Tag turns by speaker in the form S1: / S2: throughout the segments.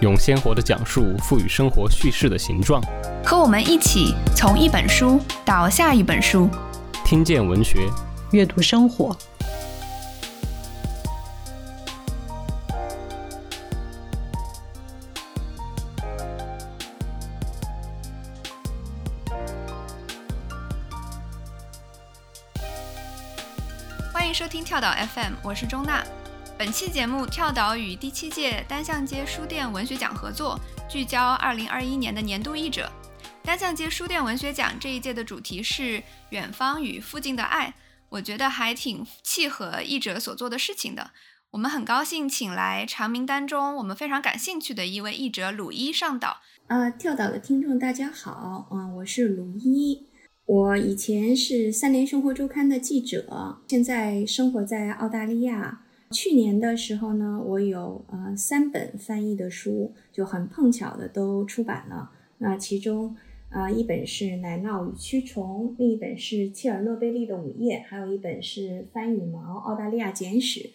S1: 用鲜活的讲述赋予生活叙事的形状。
S2: 和我们一起从一本书到下一本书，
S1: 听见文学，
S3: 阅读生活。
S2: 欢迎收听跳岛 FM，我是钟娜。本期节目，跳岛与第七届单向街书店文学奖合作，聚焦2021年的年度译者。单向街书店文学奖这一届的主题是“远方与附近的爱”，我觉得还挺契合译者所做的事情的。我们很高兴请来长名单中我们非常感兴趣的一位译者鲁伊上岛。
S4: 呃，跳岛的听众大家好，啊，我是鲁伊。我以前是三联生活周刊的记者，现在生活在澳大利亚。去年的时候呢，我有呃三本翻译的书，就很碰巧的都出版了。那其中啊一本是《奶酪与蛆虫》，另一本是切尔诺贝利的午夜，还有一本是翻羽毛澳大利亚简史。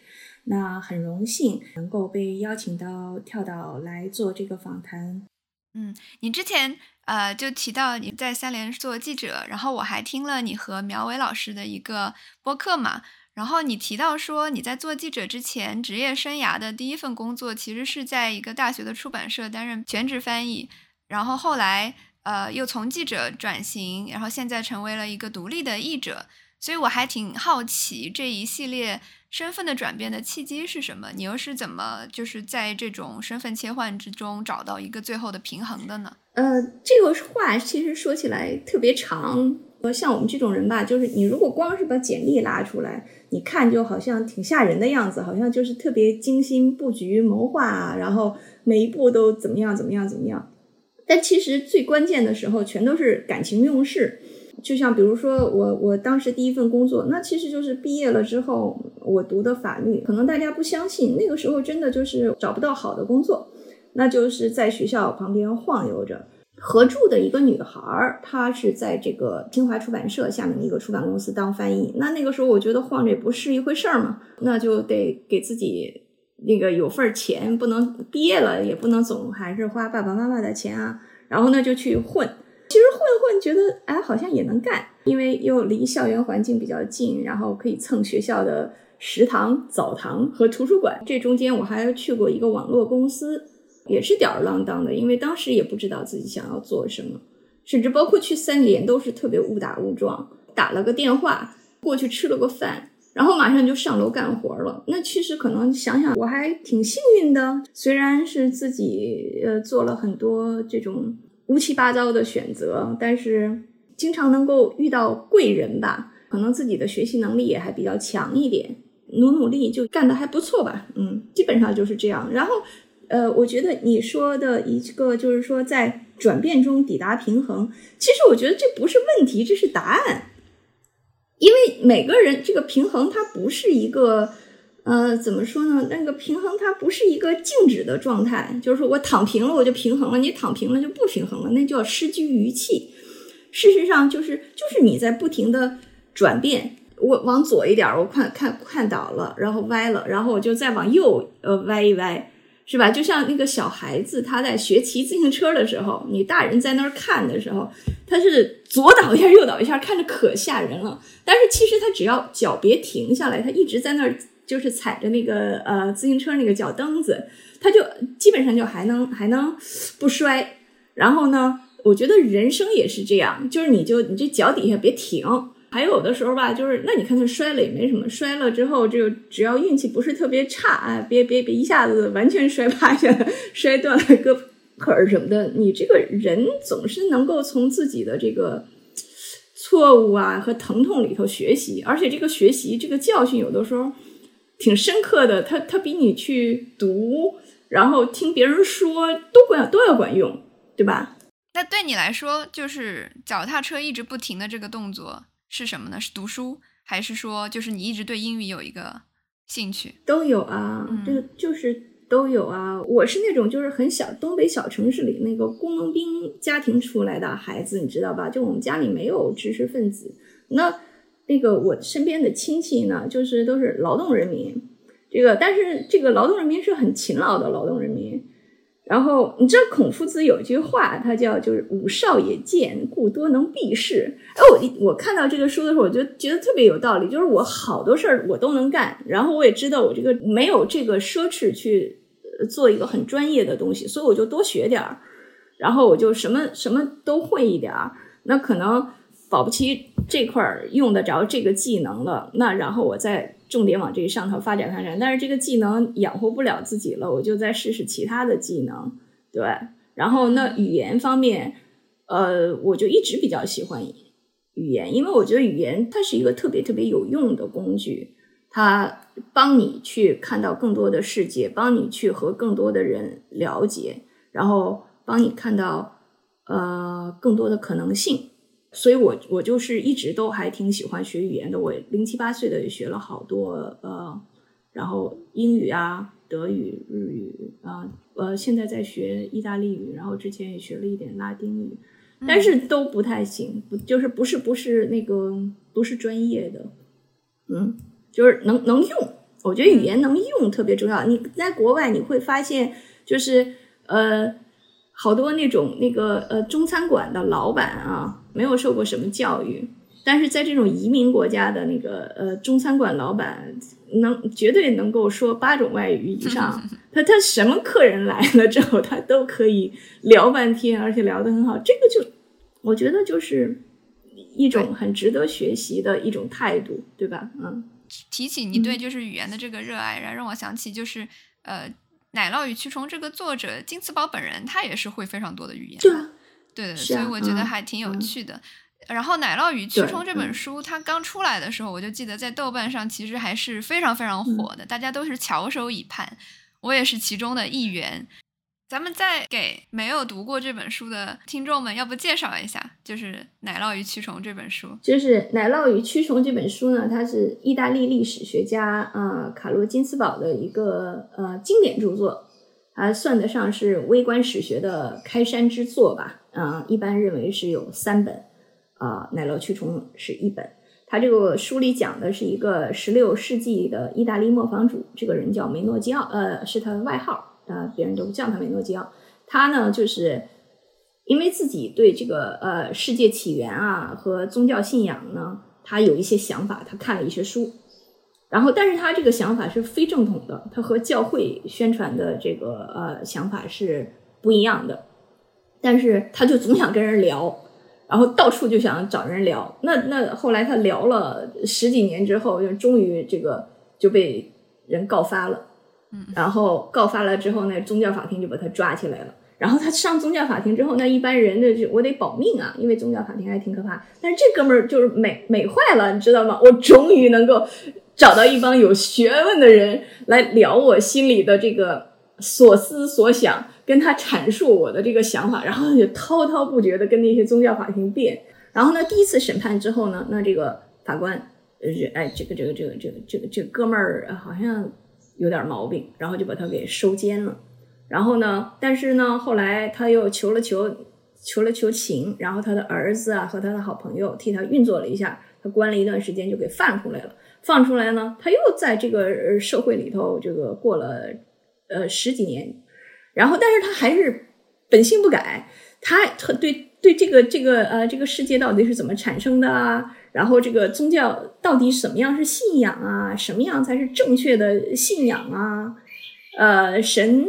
S4: 那很荣幸能够被邀请到跳岛来做这个访谈。
S2: 嗯，你之前呃就提到你在三联做记者，然后我还听了你和苗伟老师的一个播客嘛，然后你提到说你在做记者之前，职业生涯的第一份工作其实是在一个大学的出版社担任全职翻译，然后后来呃又从记者转型，然后现在成为了一个独立的译者，所以我还挺好奇这一系列。身份的转变的契机是什么？你又是怎么就是在这种身份切换之中找到一个最后的平衡的呢？
S4: 呃，这个话其实说起来特别长。呃，像我们这种人吧，就是你如果光是把简历拉出来，你看就好像挺吓人的样子，好像就是特别精心布局谋划啊，然后每一步都怎么样怎么样怎么样。但其实最关键的时候，全都是感情用事。就像比如说我我当时第一份工作，那其实就是毕业了之后我读的法律，可能大家不相信，那个时候真的就是找不到好的工作，那就是在学校旁边晃悠着。合住的一个女孩儿，她是在这个清华出版社下面的一个出版公司当翻译。那那个时候我觉得晃着也不是一回事儿嘛，那就得给自己那个有份钱，不能毕业了也不能总还是花爸爸妈妈的钱啊，然后呢就去混。其实混混觉得哎，好像也能干，因为又离校园环境比较近，然后可以蹭学校的食堂、澡堂和图书馆。这中间我还去过一个网络公司，也是吊儿郎当的，因为当时也不知道自己想要做什么，甚至包括去三联都是特别误打误撞，打了个电话过去吃了个饭，然后马上就上楼干活了。那其实可能想想，我还挺幸运的，虽然是自己呃做了很多这种。乌七八糟的选择，但是经常能够遇到贵人吧？可能自己的学习能力也还比较强一点，努努力就干得还不错吧。嗯，基本上就是这样。然后，呃，我觉得你说的一个就是说在转变中抵达平衡，其实我觉得这不是问题，这是答案。因为每个人这个平衡它不是一个。呃，怎么说呢？那个平衡它不是一个静止的状态，就是说我躺平了我就平衡了，你躺平了就不平衡了，那叫失居于气。事实上，就是就是你在不停的转变，我往左一点，我看看看倒了，然后歪了，然后我就再往右呃歪一歪，是吧？就像那个小孩子他在学骑自行车的时候，你大人在那儿看的时候，他是左倒一下右倒一下，看着可吓人了。但是其实他只要脚别停下来，他一直在那儿。就是踩着那个呃自行车那个脚蹬子，他就基本上就还能还能不摔。然后呢，我觉得人生也是这样，就是你就你这脚底下别停。还有的时候吧，就是那你看他摔了也没什么，摔了之后就只要运气不是特别差啊，别别别一下子完全摔趴下，摔断了胳膊腿什么的。你这个人总是能够从自己的这个错误啊和疼痛里头学习，而且这个学习这个教训有的时候。挺深刻的，他他比你去读然后听别人说都管都要管用，对吧？
S2: 那对你来说，就是脚踏车一直不停的这个动作是什么呢？是读书，还是说就是你一直对英语有一个兴趣？
S4: 都有啊，这个就是都有啊。我是那种就是很小东北小城市里那个工农兵家庭出来的孩子，你知道吧？就我们家里没有知识分子，那那个我身边的亲戚呢，就是都是劳动人民。这个，但是这个劳动人民是很勤劳的劳动人民。然后你知道孔夫子有一句话，他叫就是“吾少也贱，故多能避事”。哎，我我看到这个书的时候，我就觉得特别有道理。就是我好多事儿我都能干，然后我也知道我这个没有这个奢侈去做一个很专业的东西，所以我就多学点儿，然后我就什么什么都会一点儿。那可能保不齐这块儿用得着这个技能了，那然后我再。重点往这上头发展发展，但是这个技能养活不了自己了，我就再试试其他的技能，对。然后那语言方面，呃，我就一直比较喜欢语言，因为我觉得语言它是一个特别特别有用的工具，它帮你去看到更多的世界，帮你去和更多的人了解，然后帮你看到呃更多的可能性。所以，我我就是一直都还挺喜欢学语言的。我零七八岁的也学了好多，呃，然后英语啊、德语、日语啊，呃，现在在学意大利语，然后之前也学了一点拉丁语，但是都不太行，不就是不是不是那个不是专业的，嗯，就是能能用。我觉得语言能用特别重要。你在国外你会发现，就是呃。好多那种那个呃中餐馆的老板啊，没有受过什么教育，但是在这种移民国家的那个呃中餐馆老板，能绝对能够说八种外语以上。他他什么客人来了之后，他都可以聊半天，而且聊得很好。这个就我觉得就是一种很值得学习的一种态度，对吧？嗯，
S2: 提起你对就是语言的这个热爱，然后让我想起就是呃。奶酪与蛆虫这个作者金次宝本人，他也是会非常多的语言，
S4: 对啊，
S2: 对，所以我觉得还挺有趣的。然后《奶酪与蛆虫》这本书，它刚出来的时候，我就记得在豆瓣上其实还是非常非常火的，大家都是翘首以盼，我也是其中的一员。咱们再给没有读过这本书的听众们，要不介绍一下，就是《奶酪与蛆虫》这本书。
S4: 就是《奶酪与蛆虫》这本书呢，它是意大利历史学家啊卡罗金斯堡的一个呃经典著作，它算得上是微观史学的开山之作吧。啊，一般认为是有三本啊，《奶酪蛆虫》是一本。它这个书里讲的是一个十六世纪的意大利磨坊主，这个人叫梅诺基奥，呃，是他的外号。啊，别人都叫他美诺基奥。他呢，就是因为自己对这个呃世界起源啊和宗教信仰呢，他有一些想法，他看了一些书。然后，但是他这个想法是非正统的，他和教会宣传的这个呃想法是不一样的。但是他就总想跟人聊，然后到处就想找人聊。那那后来他聊了十几年之后，就终于这个就被人告发了。然后告发了之后，那宗教法庭就把他抓起来了。然后他上宗教法庭之后，那一般人的就我得保命啊，因为宗教法庭还挺可怕。但是这哥们儿就是美美坏了，你知道吗？我终于能够找到一帮有学问的人来聊我心里的这个所思所想，跟他阐述我的这个想法，然后就滔滔不绝的跟那些宗教法庭辩。然后呢，第一次审判之后呢，那这个法官呃，哎，这个这个这个这个这个这哥们儿好像。有点毛病，然后就把他给收监了。然后呢，但是呢，后来他又求了求，求了求情，然后他的儿子啊和他的好朋友替他运作了一下，他关了一段时间就给放出来了。放出来呢，他又在这个社会里头这个过了呃十几年，然后但是他还是本性不改，他特对对这个这个呃这个世界到底是怎么产生的啊？然后这个宗教到底什么样是信仰啊？什么样才是正确的信仰啊？呃，神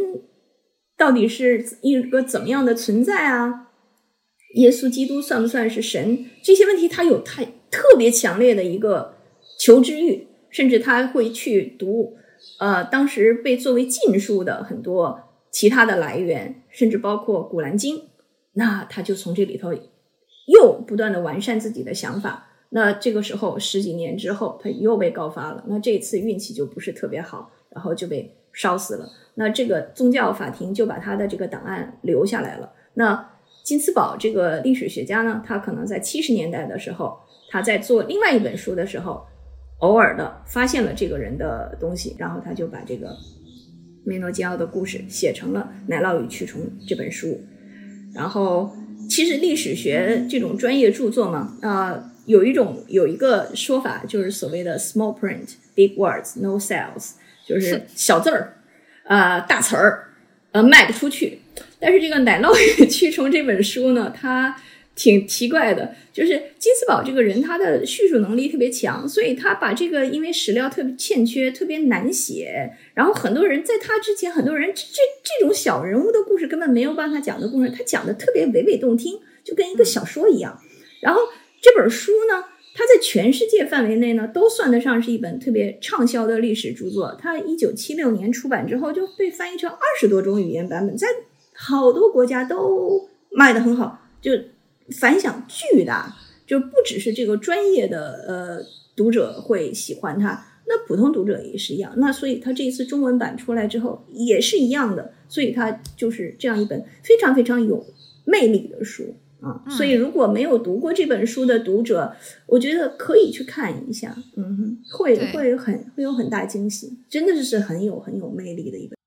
S4: 到底是一个怎么样的存在啊？耶稣基督算不算是神？这些问题他有太特别强烈的一个求知欲，甚至他会去读呃当时被作为禁书的很多其他的来源，甚至包括《古兰经》，那他就从这里头又不断的完善自己的想法。那这个时候十几年之后，他又被告发了。那这次运气就不是特别好，然后就被烧死了。那这个宗教法庭就把他的这个档案留下来了。那金斯堡这个历史学家呢，他可能在七十年代的时候，他在做另外一本书的时候，偶尔的发现了这个人的东西，然后他就把这个梅诺基奥的故事写成了《奶酪与蛆虫》这本书。然后，其实历史学这种专业著作嘛，啊、有一种有一个说法，就是所谓的 small print, big words, no sales，就是小字儿，呃，大词儿，呃，卖不出去。但是这个《奶酪与蛆虫》这本书呢，它挺奇怪的，就是金斯堡这个人他的叙述能力特别强，所以他把这个因为史料特别欠缺，特别难写，然后很多人在他之前，很多人这这这种小人物的故事根本没有办法讲的故事，他讲的特别娓娓动听，就跟一个小说一样。然后这本书呢，它在全世界范围内呢，都算得上是一本特别畅销的历史著作。它一九七六年出版之后，就被翻译成二十多种语言版本，在好多国家都卖得很好，就反响巨大。就不只是这个专业的呃读者会喜欢它，那普通读者也是一样。那所以它这一次中文版出来之后也是一样的，所以它就是这样一本非常非常有魅力的书。啊，所以如果没有读过这本书的读者，我觉得可以去看一下，嗯哼，会
S2: 对
S4: 会很会有很大惊喜，真的是很有很有魅力的一本。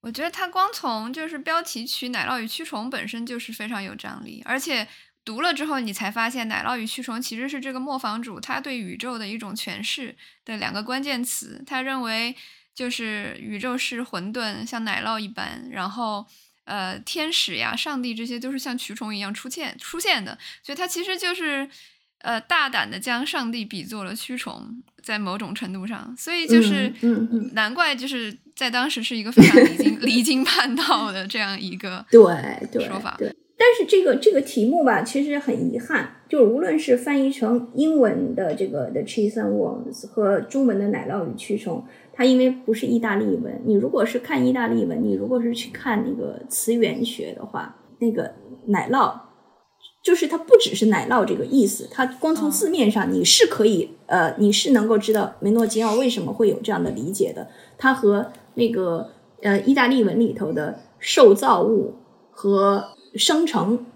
S2: 我觉得它光从就是标题取《奶酪与蛆虫》本身就是非常有张力，而且读了之后你才发现，奶酪与蛆虫其实是这个磨坊主他对宇宙的一种诠释的两个关键词。他认为就是宇宙是混沌，像奶酪一般，然后呃天使呀、上帝这些都是像蛆虫一样出现出现的，所以他其实就是呃大胆的将上帝比作了蛆虫，在某种程度上，所以就是
S4: 嗯嗯。嗯
S2: 难怪就是在当时是一个非常离经 离经叛道的这样一个
S4: 对对
S2: 说法
S4: 对。但是这个这个题目吧，其实很遗憾，就是无论是翻译成英文的这个 The Cheese and Worms 和中文的奶酪与蛆虫，它因为不是意大利文，你如果是看意大利文，你如果是去看那个词源学的话，那个奶酪就是它不只是奶酪这个意思，它光从字面上你是可以、呃，你是能够知道梅诺吉奥为什么会有这样的理解的，它和那个呃意大利文里头的受造物和生成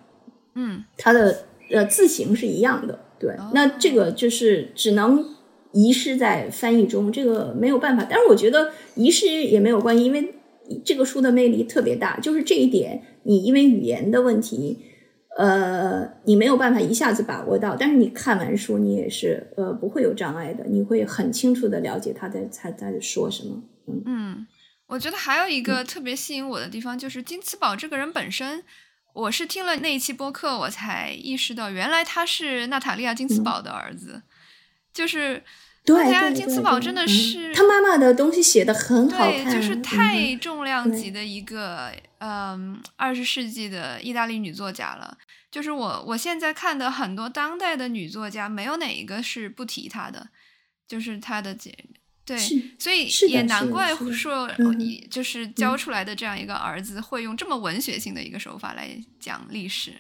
S2: 嗯。
S4: 它的呃字形是一样的，对，那这个就是只能遗失在翻译中，这个没有办法。但是我觉得遗失也没有关系，因为这个书的魅力特别大，就是这一点，你因为语言的问题，呃，你没有办法一下子把握到，但是你看完书，你也是呃不会有障碍的，你会很清楚的了解他在他在说什么。嗯
S2: 嗯，我觉得还有一个特别吸引我的地方，就是金茨堡这个人本身。我是听了那一期播客，我才意识到，原来他是娜塔莉亚金茨堡的儿子，就是
S4: 对
S2: 金茨堡真的是
S4: 他妈妈的东西写的很好
S2: 对，
S4: 看，
S2: 就是
S4: 嗯
S2: 太重量级的一个嗯二十世纪的意大利女作家了。就是我我现在看的很多当代的女作家，没有哪一个是不提她的，就是她的姐。对，所以也难怪说
S4: 嗯
S2: 你就是教出来的这样一个儿子会用这么文学性的一个手法来讲历史。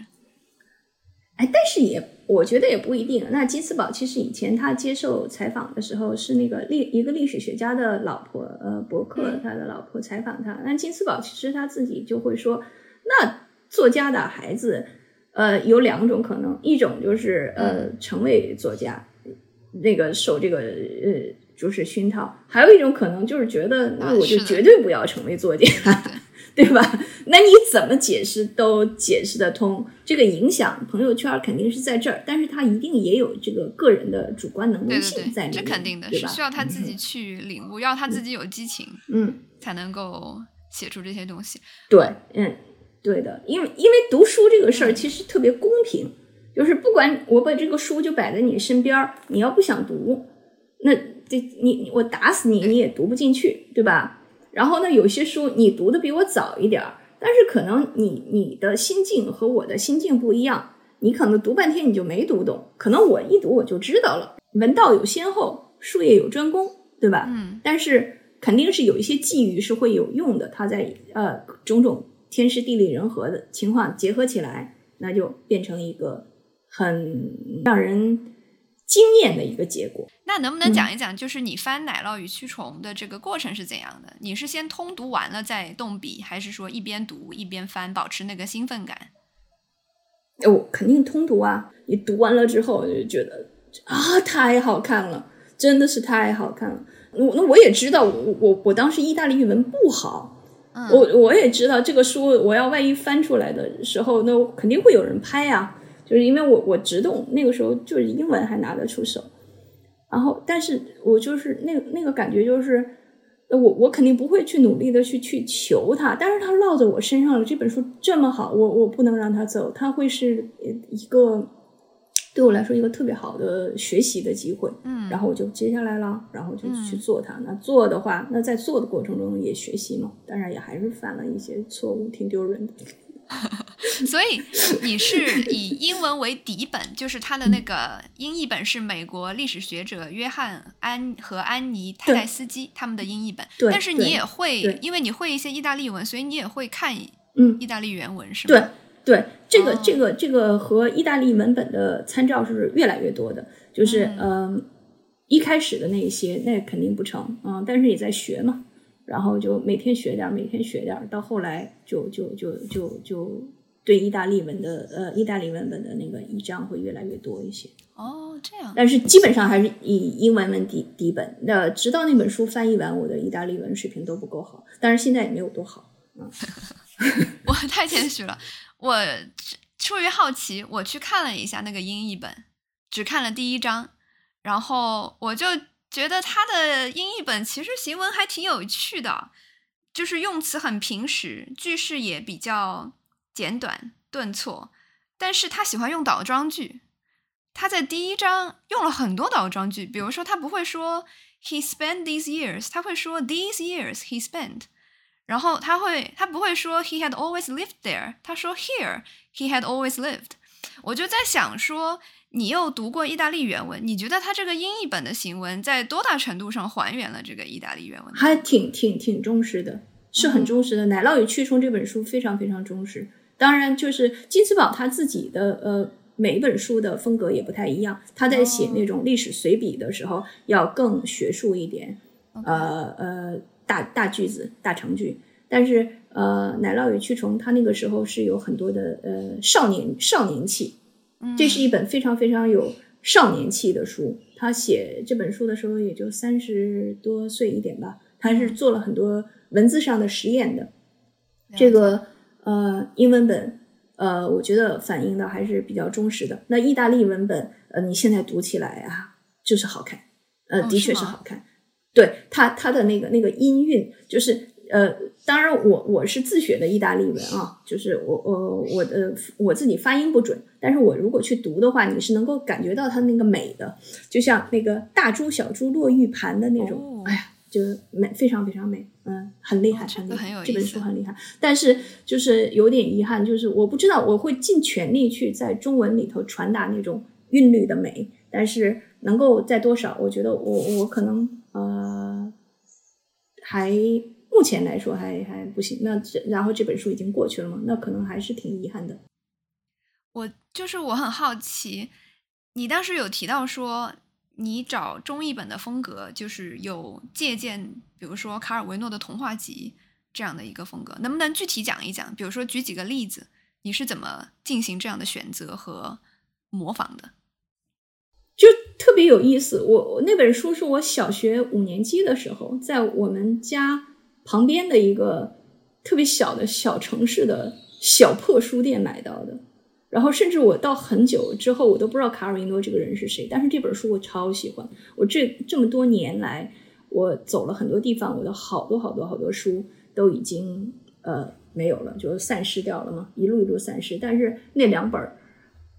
S4: 哎，但是也我觉得也不一定。那金斯堡其实以前他接受采访的时候是那个历一个历史学家的老婆，呃，伯克
S2: 嗯
S4: 他的老婆采访他。那金斯堡其实他自己就会说，那作家的孩子，呃，有两种可能，一种就是呃成为作家，那个受这个呃就是熏陶；还有一种可能就是觉得，那我就绝对不要成为作家。
S2: 对，
S4: 对吧？那你怎么解释都解释得通。这个影响朋友圈肯定是在这儿，但是他一定也有这个个人的主观能动性在里面，
S2: 这肯定的是需要他自己去领悟，要他自己有激情，
S4: 嗯，
S2: 才能够写出这些东西。
S4: 对，嗯，对的，因为因为读书这个事儿其实特别公平，就是不管我把这个书就摆在你身边儿，你要不想读，那这你你我打死你你也读不进去，对吧？然后呢，有些书你读的比我早一点儿，但是可能你你的心境和我的心境不一样，你可能读半天你就没读懂，可能我一读我就知道了。文道有先后，术业有专攻，对吧？
S2: 嗯，
S4: 但是肯定是有一些际遇是会有用的，它在呃种种天时地利人和的情况结合起来，那就变成一个很让人经验的一个结果。
S2: 那能不能讲一讲，就是你翻《奶酪与蛆虫》的这个过程是怎样的？你是先通读完了再动笔，还是说一边读一边翻，保持那个兴奋感？
S4: 我肯定通读啊！你读完了之后就觉得啊，太好看了，真的是太好看了。我那我也知道，我我我当时意大利语文不好，我我也知道这个书我要万一翻出来的时候，那肯定会有人拍啊。就是因为我我只懂那个时候就是英文还拿得出手，然后但是我就是那那个感觉就是。我我肯定不会去努力的去去求他，但是他落在我身上了。这本书这么好，我我不能让他走，他会是一个对我来说一个特别好的学习的机会。
S2: 嗯，
S4: 然后我就接下来了，然后就去做它。那做的话，那在做的过程中也学习嘛，当然也还是犯了一些错误，挺丢人的。
S2: 所以你是以英文为底本，就是他的那个英译本是美国历史学者约翰安和安妮泰泰斯基他们的英译本。
S4: 对，
S2: 但是你也会，因为你会一些意大利文，所以你也会看
S4: 嗯
S2: 意大利原文是
S4: 吗？对对，这个这个这个和意大利文本的参照是越来越多的，就是嗯，一开始的那一些那肯定不成啊，但是也在学嘛。然后就每天学点，每天学点，到后来就就就就就对意大利文的呃意大利文本的那个依仗会越来越多一些。
S2: 哦，这样。
S4: 但是基本上还是以英文文底底本。那直到那本书翻译完，我的意大利文水平都不够好，但是现在也没有多好。嗯，
S2: 我太谦虚了。我出于好奇，我去看了一下那个英译本，只看了第一章，然后我就。觉得他的英译本其实行文还挺有趣的，就是用词很平实，句式也比较简短顿挫，但是他喜欢用倒装句。他在第一章用了很多倒装句，比如说他不会说 he spent these years，他会说 these years he spent，然后他会他不会说 he had always lived there，他说 here he had always lived。我就在想说。你又读过意大利原文，你觉得他这个英译本的行文在多大程度上还原了这个意大利原文？
S4: 还挺挺挺忠实的，是很忠实的。《奶酪与蛆虫》这本书非常非常忠实。当然，就是金斯堡他自己的呃每一本书的风格也不太一样。他在写那种历史随笔的时候要更学术一点，呃呃大大句子大长句。但是呃《奶酪与蛆虫》他那个时候是有很多的呃少年少年气。这是一本非常非常有少年气的书。他写这本书的时候也就三十多岁一点吧。他是做了很多文字上的实验的。这个呃英文本呃，我觉得反映的还是比较忠实的。那意大利文本呃，你现在读起来啊，就是好看，呃，的确是好看。对他他的那个那个音韵就是。呃，当然，我我是自学的意大利文啊，就是我我我的我自己发音不准，但是我如果去读的话，你是能够感觉到它那个美的，就像那个大珠小珠落玉盘的那种，哎呀，就美非常非常美，嗯，很厉害，很厉害，这本书很厉害。但是就是有点遗憾，就是我不知道我会尽全力去在中文里头传达那种韵律的美，但是能够在多少，我觉得我我可能呃还。目前来说还还不行，那然后这本书已经过去了嘛？那可能还是挺遗憾的。
S2: 我就是我很好奇，你当时有提到说你找中译本的风格，就是有借鉴，比如说卡尔维诺的童话集这样的一个风格，能不能具体讲一讲？比如说举几个例子，你是怎么进行这样的选择和模仿的？
S4: 就特别有意思。我我那本书是我小学五年级的时候在我们家。旁边的一个特别小的小城市的小破书店买到的，然后甚至我到很久之后，我都不知道卡尔维诺这个人是谁。但是这本书我超喜欢。我这这么多年来，我走了很多地方，我的好多好多好多书都已经呃没有了，就散失掉了嘛，一路一路散失。但是那两本儿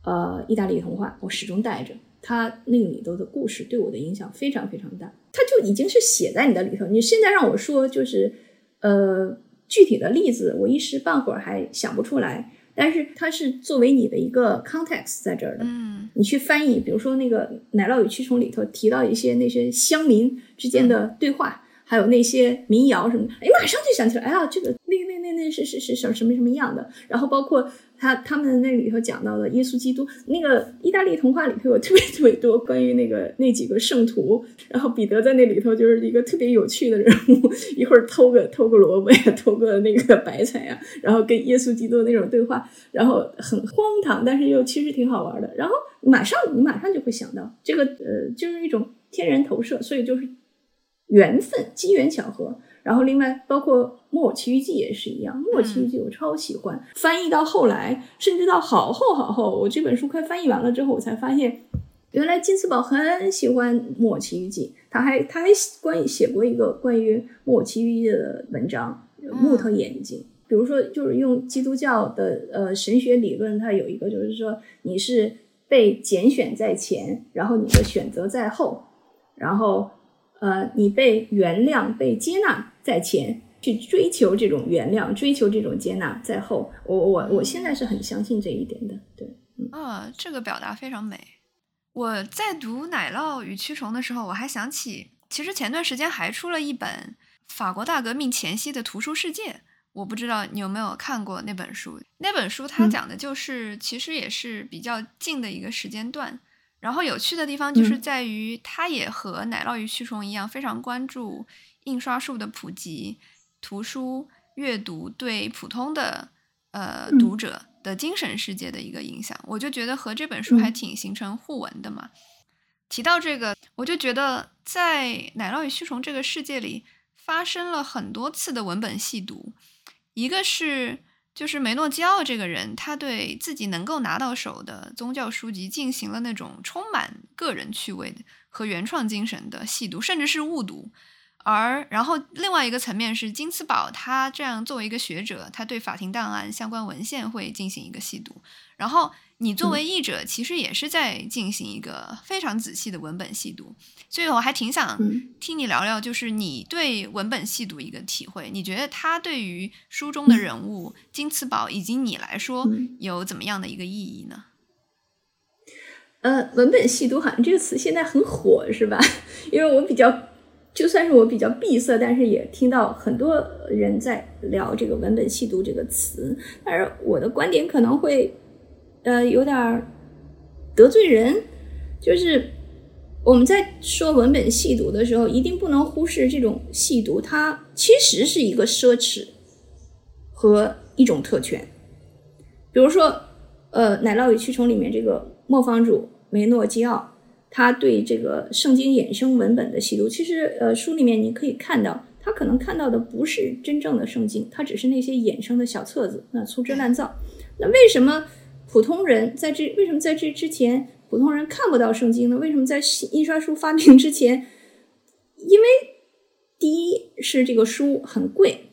S4: 呃意大利童话，我始终带着。它那个里头的故事对我的影响非常非常大。它就已经是写在你的里头。你现在让我说，就是呃具体的例子，我一时半会儿还想不出来。但是它是作为你的一个 context 在这儿的。
S2: 嗯，
S4: 你去翻译，比如说那个《奶酪与蛆虫》里头提到一些那些乡民之间的对话，还有那些民谣什么的，哎，马上就想起来，哎呀，这个那那那那是是是什什么什么样的？然后包括他他们那里头讲到的耶稣基督，那个意大利童话里头有特别特别多关于那个那几个圣徒，然后彼得在那里头就是一个特别有趣的人物，一会儿偷个偷个萝卜呀，偷个那个白菜呀，然后跟耶稣基督那种对话，然后很荒唐，但是又其实挺好玩的，然后马上你马上就会想到这个呃，就是一种天然投射，所以就是。缘分、机缘巧合，然后另外包括《木偶奇遇记》也是一样，《木偶奇遇记》我超喜欢。翻译到后来，甚至到好后好后，我这本书快翻译完了之后，我才发现，原来金斯堡很喜欢《木偶奇遇记》，他还他还关于写过一个关于《木偶奇遇记》的文章，《木头眼睛》。比如说，就是用基督教的呃神学理论，它有一个就是说，你是被拣选在前，然后你的选择在后，然后。呃，你被原谅、被接纳在前，去追求这种原谅、追求这种接纳在后。我我我现在是很相信这一点的。对，
S2: 啊，这个表达非常美。我在读《奶酪与蛆虫》的时候，我还想起，其实前段时间还出了一本法国大革命前夕的图书世界。我不知道你有没有看过那本书？那本书它讲的就是，其实也是比较近的一个时间段。然后有趣的地方就是在于，它也和奶酪与蛆虫一样，非常关注印刷术的普及、图书阅读对普通的呃读者的精神世界的一个影响。我就觉得和这本书还挺形成互文的嘛。提到这个，我就觉得在奶酪与蛆虫这个世界里发生了很多次的文本细读，一个是。就是梅诺基奥这个人，他对自己能够拿到手的宗教书籍进行了那种充满个人趣味的和原创精神的细读，甚至是误读。而然后另外一个层面是金斯堡，他这样作为一个学者，他对法庭档案相关文献会进行一个细读。然后你作为译者，其实也是在进行一个非常仔细的文本细读。所以我还挺想听你聊聊，就是你对文本细读一个体会。你觉得它对于书中的人物金茨堡以及你来说有怎么样的一个意义呢？
S4: 呃，文本细读好像这个词现在很火，是吧？因为我比较。就算是我比较闭塞，但是也听到很多人在聊这个“文本细读”这个词。但是我的观点可能会，呃，有点得罪人。就是我们在说文本细读的时候，一定不能忽视这种细读，它其实是一个奢侈和一种特权。比如说，呃，《奶酪与蛆虫》里面这个磨坊主梅诺基奥。他对这个圣经衍生文本的细读，其实，呃，书里面你可以看到，他可能看到的不是真正的圣经，他只是那些衍生的小册子，那粗制滥造。那为什么普通人在这？为什么在这之前，普通人看不到圣经呢？为什么在印刷术发明之前？因为第一是这个书很贵，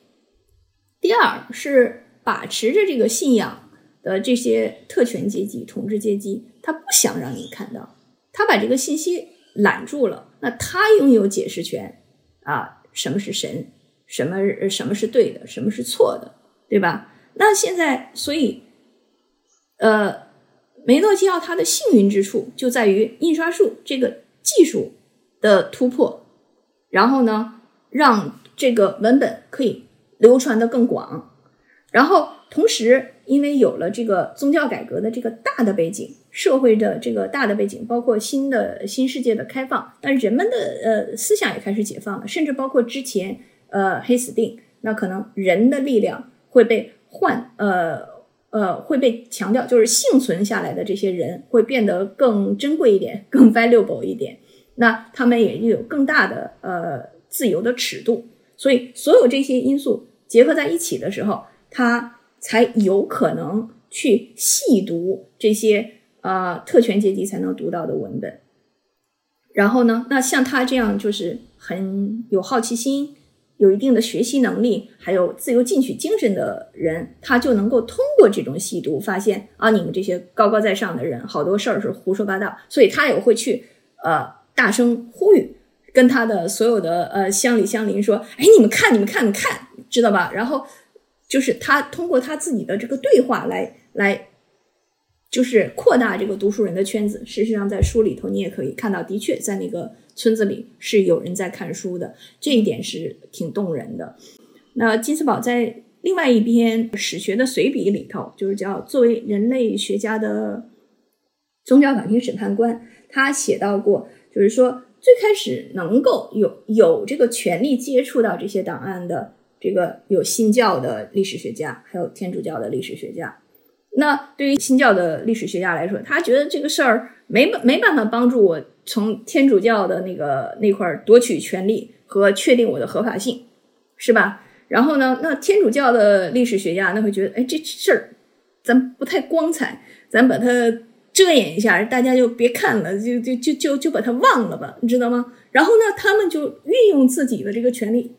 S4: 第二是把持着这个信仰的这些特权阶级、统治阶级，他不想让你看到。他把这个信息揽住了，那他拥有解释权啊，什么是神，什么什么是对的，什么是错的，对吧？那现在，所以，呃，梅诺基奥他的幸运之处就在于印刷术这个技术的突破，然后呢，让这个文本可以流传的更广，然后同时，因为有了这个宗教改革的这个大的背景。社会的这个大的背景，包括新的新世界的开放，但人们的呃思想也开始解放了，甚至包括之前呃黑死病，那可能人的力量会被换呃呃会被强调，就是幸存下来的这些人会变得更珍贵一点，更 valuable 一点，那他们也有更大的呃自由的尺度，所以所有这些因素结合在一起的时候，他才有可能去细读这些。啊，特权阶级才能读到的文本。然后呢，那像他这样就是很有好奇心、有一定的学习能力，还有自由进取精神的人，他就能够通过这种细读，发现啊，你们这些高高在上的人，好多事儿是胡说八道。所以他也会去呃大声呼吁，跟他的所有的呃乡里乡邻说：“哎，你们看，你们看，你看，知道吧？”然后就是他通过他自己的这个对话来来。就是扩大这个读书人的圈子。事实上，在书里头你也可以看到，的确在那个村子里是有人在看书的，这一点是挺动人的。那金斯堡在另外一篇史学的随笔里头，就是叫作为人类学家的宗教法庭审判官，他写到过，就是说最开始能够有有这个权利接触到这些档案的，这个有新教的历史学家，还有天主教的历史学家。那对于新教的历史学家来说，他觉得这个事儿没没办法帮助我从天主教的那个那块夺取权利和确定我的合法性，是吧？然后呢，那天主教的历史学家那会觉得，哎，这事儿咱不太光彩，咱把它遮掩一下，大家就别看了，就就就就就把它忘了吧，你知道吗？然后呢，他们就运用自己的这个权利，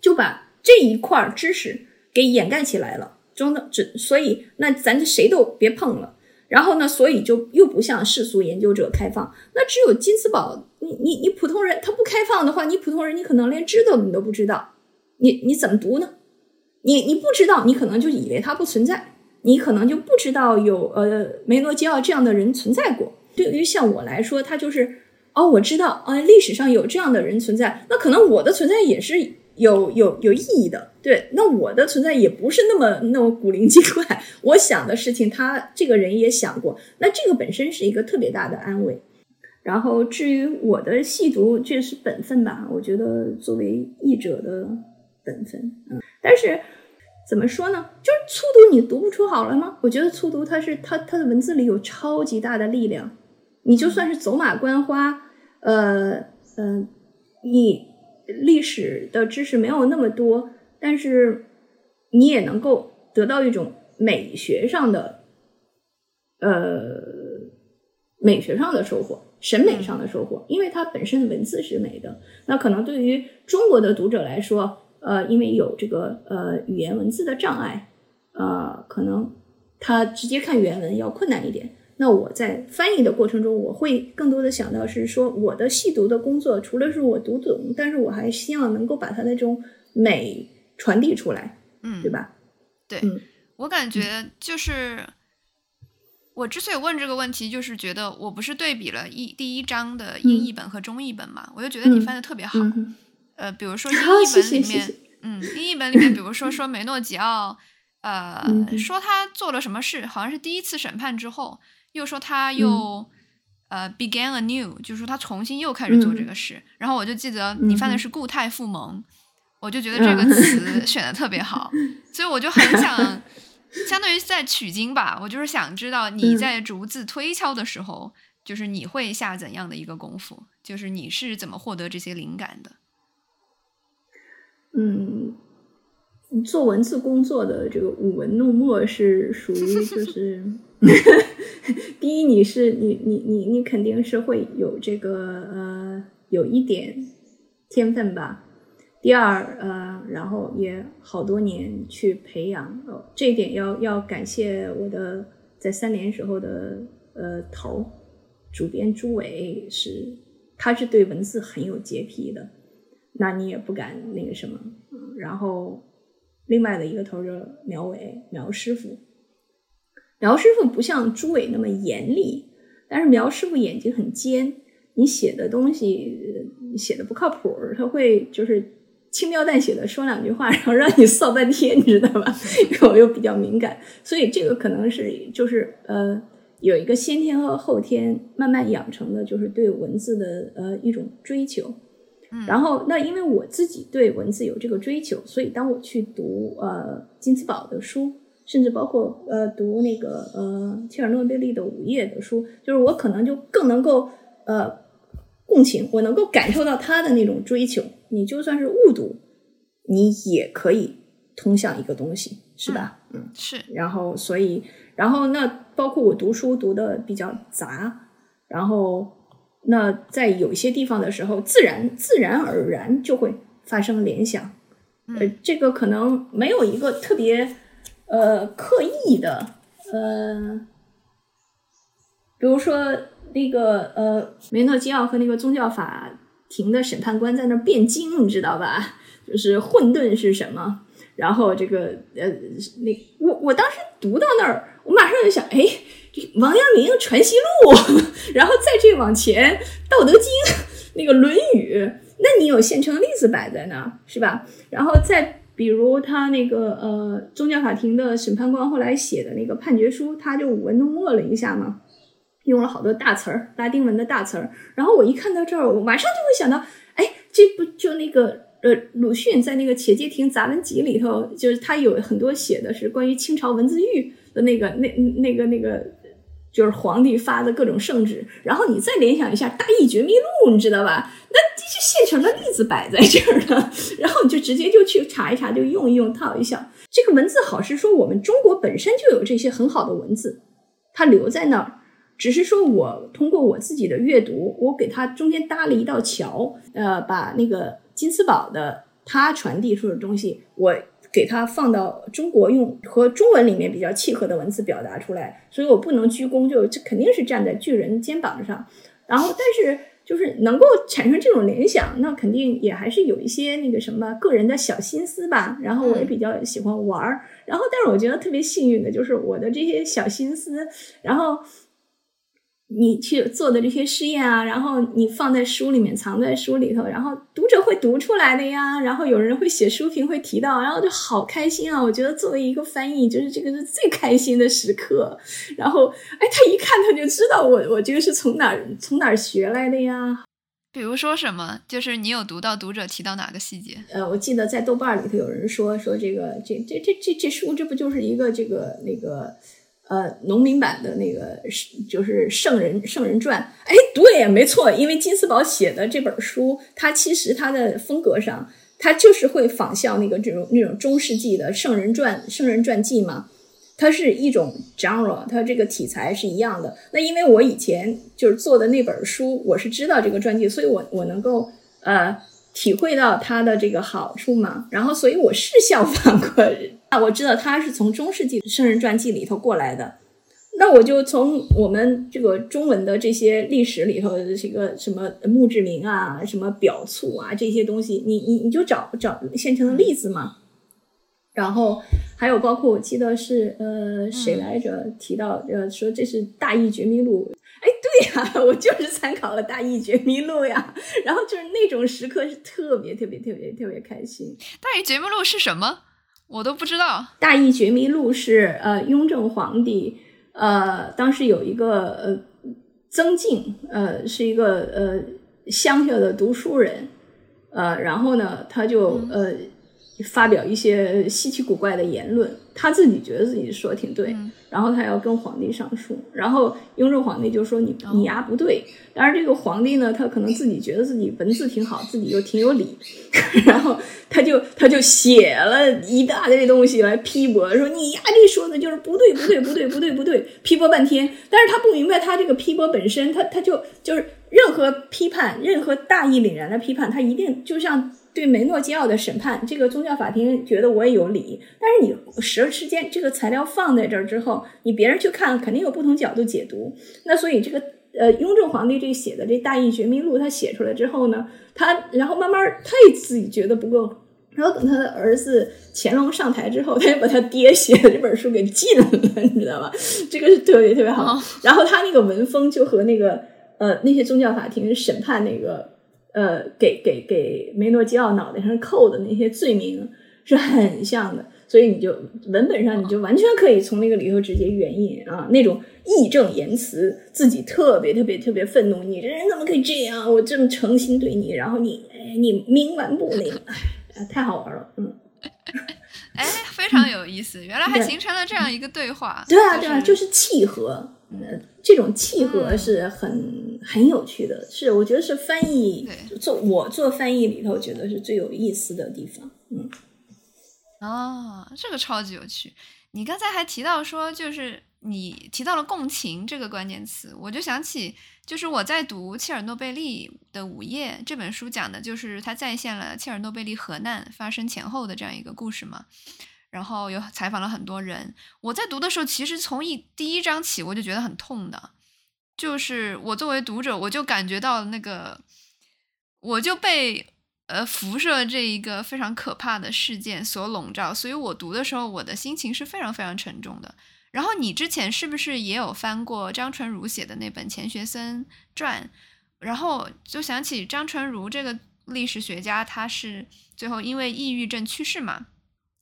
S4: 就把这一块知识给掩盖起来了。中的只所以那咱就谁都别碰了，然后呢，所以就又不向世俗研究者开放。那只有金斯堡，你你你普通人他不开放的话，你普通人你可能连知道你都不知道，你你怎么读呢？你你不知道，你可能就以为它不存在，你可能就不知道有呃梅诺基奥这样的人存在过。对于像我来说，他就是哦，我知道啊，历史上有这样的人存在，那可能我的存在也是。有有有意义的，对，那我的存在也不是那么那么古灵精怪。我想的事情，他这个人也想过，那这个本身是一个特别大的安慰。然后至于我的细读，这是本分吧？我觉得作为译者的本分，嗯。但是怎么说呢？就是粗读你读不出好来吗？我觉得粗读它是它它的文字里有超级大的力量。你就算是走马观花，呃嗯，你。历史的知识没有那么多，但是你也能够得到一种美学上的，呃，美学上的收获，审美上的收获，因为它本身的文字是美的。那可能对于中国的读者来说，呃，因为有这个呃语言文字的障碍，呃，可能他直接看原文要困难一点。那我在翻译的过程中，我会更多的想到是说，我的细读的工作，除了是我读懂，但是我还希望能够把它那种美传递出来，
S2: 嗯，
S4: 对吧？
S2: 对，我感觉就是，我之所以问这个问题，就是觉得我不是对比了一第一章的英译本和中译本嘛，我就觉得你翻的特别好，呃，比如说 英译本里面，嗯，英译本里面，比如说说梅诺吉奥，呃，说他做了什么事，好像是第一次审判之后。又说他又呃 began anew，就是说他重新又开始做这个事。然后我就记得你翻的是固态复萌，我就觉得这个词选的特别好，所以我就很想，相当于在取经吧。我就是想知道你在逐字推敲的时候，就是你会下怎样的一个功夫，就是你是怎么获得这些灵感的？
S4: 嗯，做文字工作的这个舞文弄墨是属于就是。第一，你是你你你你肯定是会有这个呃有一点天分吧。第二，呃，然后也好多年去培养，这一点要要感谢我的在三联时候的呃头主编朱伟，是他是对文字很有洁癖的，那你也不敢那个什么。然后另外的一个头是苗伟苗师傅。苗师傅不像朱伟那么严厉，但是苗师傅眼睛很尖，你写的东西写的不靠谱，他会就是轻描淡写的说两句话，然后让你臊半天，你知道吧？因 为我又比较敏感，所以这个可能是就是呃有一个先天和后天慢慢养成的，就是对文字的呃一种追求。然后那因为我自己对文字有这个追求，所以当我去读呃金子宝的书。甚至包括呃读那个呃切尔诺贝利的午夜的书，就是我可能就更能够呃共情，我能够感受到他的那种追求。你就算是误读，你也可以通向一个东西，是吧？
S2: 嗯，是。
S4: 然后所以，然后那包括我读书读的比较杂，然后那在有些地方的时候，自然自然而然就会发生联想。呃，这个可能没有一个特别。呃，刻意的，呃，比如说那个呃，梅诺基奥和那个宗教法庭的审判官在那辩经，你知道吧？就是混沌是什么？然后这个呃，那我我当时读到那儿，我马上就想，哎，王阳明《传习录》，然后再这往前，《道德经》那个《论语》，那你有现成例子摆在那儿，是吧？然后再比如他那个呃，宗教法庭的审判官后来写的那个判决书，他就舞文弄墨了一下嘛，用了好多大词儿，拉丁文的大词儿。然后我一看到这儿，我马上就会想到，哎，这不就那个呃，鲁迅在那个《且介亭杂文集》里头，就是他有很多写的是关于清朝文字狱的那个那那个那个。就是皇帝发的各种圣旨，然后你再联想一下《大义觉迷录》，你知道吧？那现成的例子摆在这儿呢，然后你就直接就去查一查，就用一用，套一下。这个文字好是说我们中国本身就有这些很好的文字，它留在那儿，只是说我通过我自己的阅读，我给它中间搭了一道桥，呃，把那个金斯堡的他传递出的东西，我。给它放到中国用和中文里面比较契合的文字表达出来，所以我不能鞠躬，就这肯定是站在巨人肩膀上。然后，但是就是能够产生这种联想，那肯定也还是有一些那个什么个人的小心思吧。然后我也比较喜欢玩儿，然后但是我觉得特别幸运的就是我的这些小心思，然后。你去做的这些试验啊，然后你放在书里面，藏在书里头，然后读者会读出来的呀。然后有人会写书评，会提到，然后就好开心啊！我觉得作为一个翻译，就是这个是最开心的时刻。然后，哎，他一看他就知道我，我这个是从哪儿从哪儿学来的呀？
S2: 比如说什么？就是你有读到读者提到哪个细节？
S4: 呃，我记得在豆瓣里头有人说说这个这这这这这书，这不就是一个这个那个。呃，农民版的那个是就是圣人圣人传，哎，对，没错，因为金斯堡写的这本书，它其实它的风格上，它就是会仿效那个这种那种中世纪的圣人传圣人传记嘛，它是一种 genre，它这个题材是一样的。那因为我以前就是做的那本书，我是知道这个传记，所以我我能够呃。体会到它的这个好处嘛，然后所以我是效仿过啊，我知道他是从中世纪圣人传记里头过来的，那我就从我们这个中文的这些历史里头的这个什么墓志铭啊、什么表簇啊这些东西，你你你就找找现成的例子嘛。然后还有包括我记得是呃谁来着提到呃说这是《大义觉迷录》。哎，对呀，我就是参考了《大义觉迷录》呀，然后就是那种时刻是特别特别特别特别开心。
S2: 《大义觉迷录》是什么？我都不知道。
S4: 《大义觉迷录》是呃雍正皇帝呃当时有一个呃曾静呃是一个呃乡下的读书人呃然后呢他就呃发表一些稀奇古怪的言论。他自己觉得自己说的挺对，然后他要跟皇帝上书，然后雍正皇帝就说你你丫不对。然而这个皇帝呢，他可能自己觉得自己文字挺好，自己又挺有理，然后他就他就写了一大堆东西来批驳，说你丫这说的就是不对不对不对不对不对，批驳半天。但是他不明白他这个批驳本身，他他就就是任何批判，任何大义凛然的批判，他一定就像。对梅诺基奥的审判，这个宗教法庭觉得我也有理，但是你时时间这个材料放在这儿之后，你别人去看肯定有不同角度解读。那所以这个呃雍正皇帝这写的这《大义觉迷录》，他写出来之后呢，他然后慢慢他也自己觉得不够，然后等他的儿子乾隆上台之后，他就把他爹写的这本书给禁了，你知道吧？这个是特别特别好。然后他那个文风就和那个呃那些宗教法庭审判那个。呃，给给给梅诺基奥脑袋上扣的那些罪名是很像的，所以你就文本上你就完全可以从那个里头直接援引啊，那种义正言辞，自己特别特别特别愤怒，你这人怎么可以这样？我这么诚心对你，然后你哎，你冥顽不灵，哎，太好玩了，嗯，
S2: 哎，非常有意思，原来还形成了这样一个对话，
S4: 对啊，对啊，就是契合。呃，这种契合是很很有趣的，是我觉得是翻译做我做翻译里头觉得是最有意思的地方。嗯，
S2: 哦，这个超级有趣。你刚才还提到说，就是你提到了共情这个关键词，我就想起，就是我在读切尔诺贝利的午夜这本书，讲的就是他再现了切尔诺贝利核难发生前后的这样一个故事嘛。然后又采访了很多人。我在读的时候，其实从一第一章起，我就觉得很痛的，就是我作为读者，我就感觉到那个，我就被呃辐射这一个非常可怕的事件所笼罩，所以我读的时候我的心情是非常非常沉重的。然后你之前是不是也有翻过张纯如写的那本《钱学森传》？然后就想起张纯如这个历史学家，他是最后因为抑郁症去世嘛。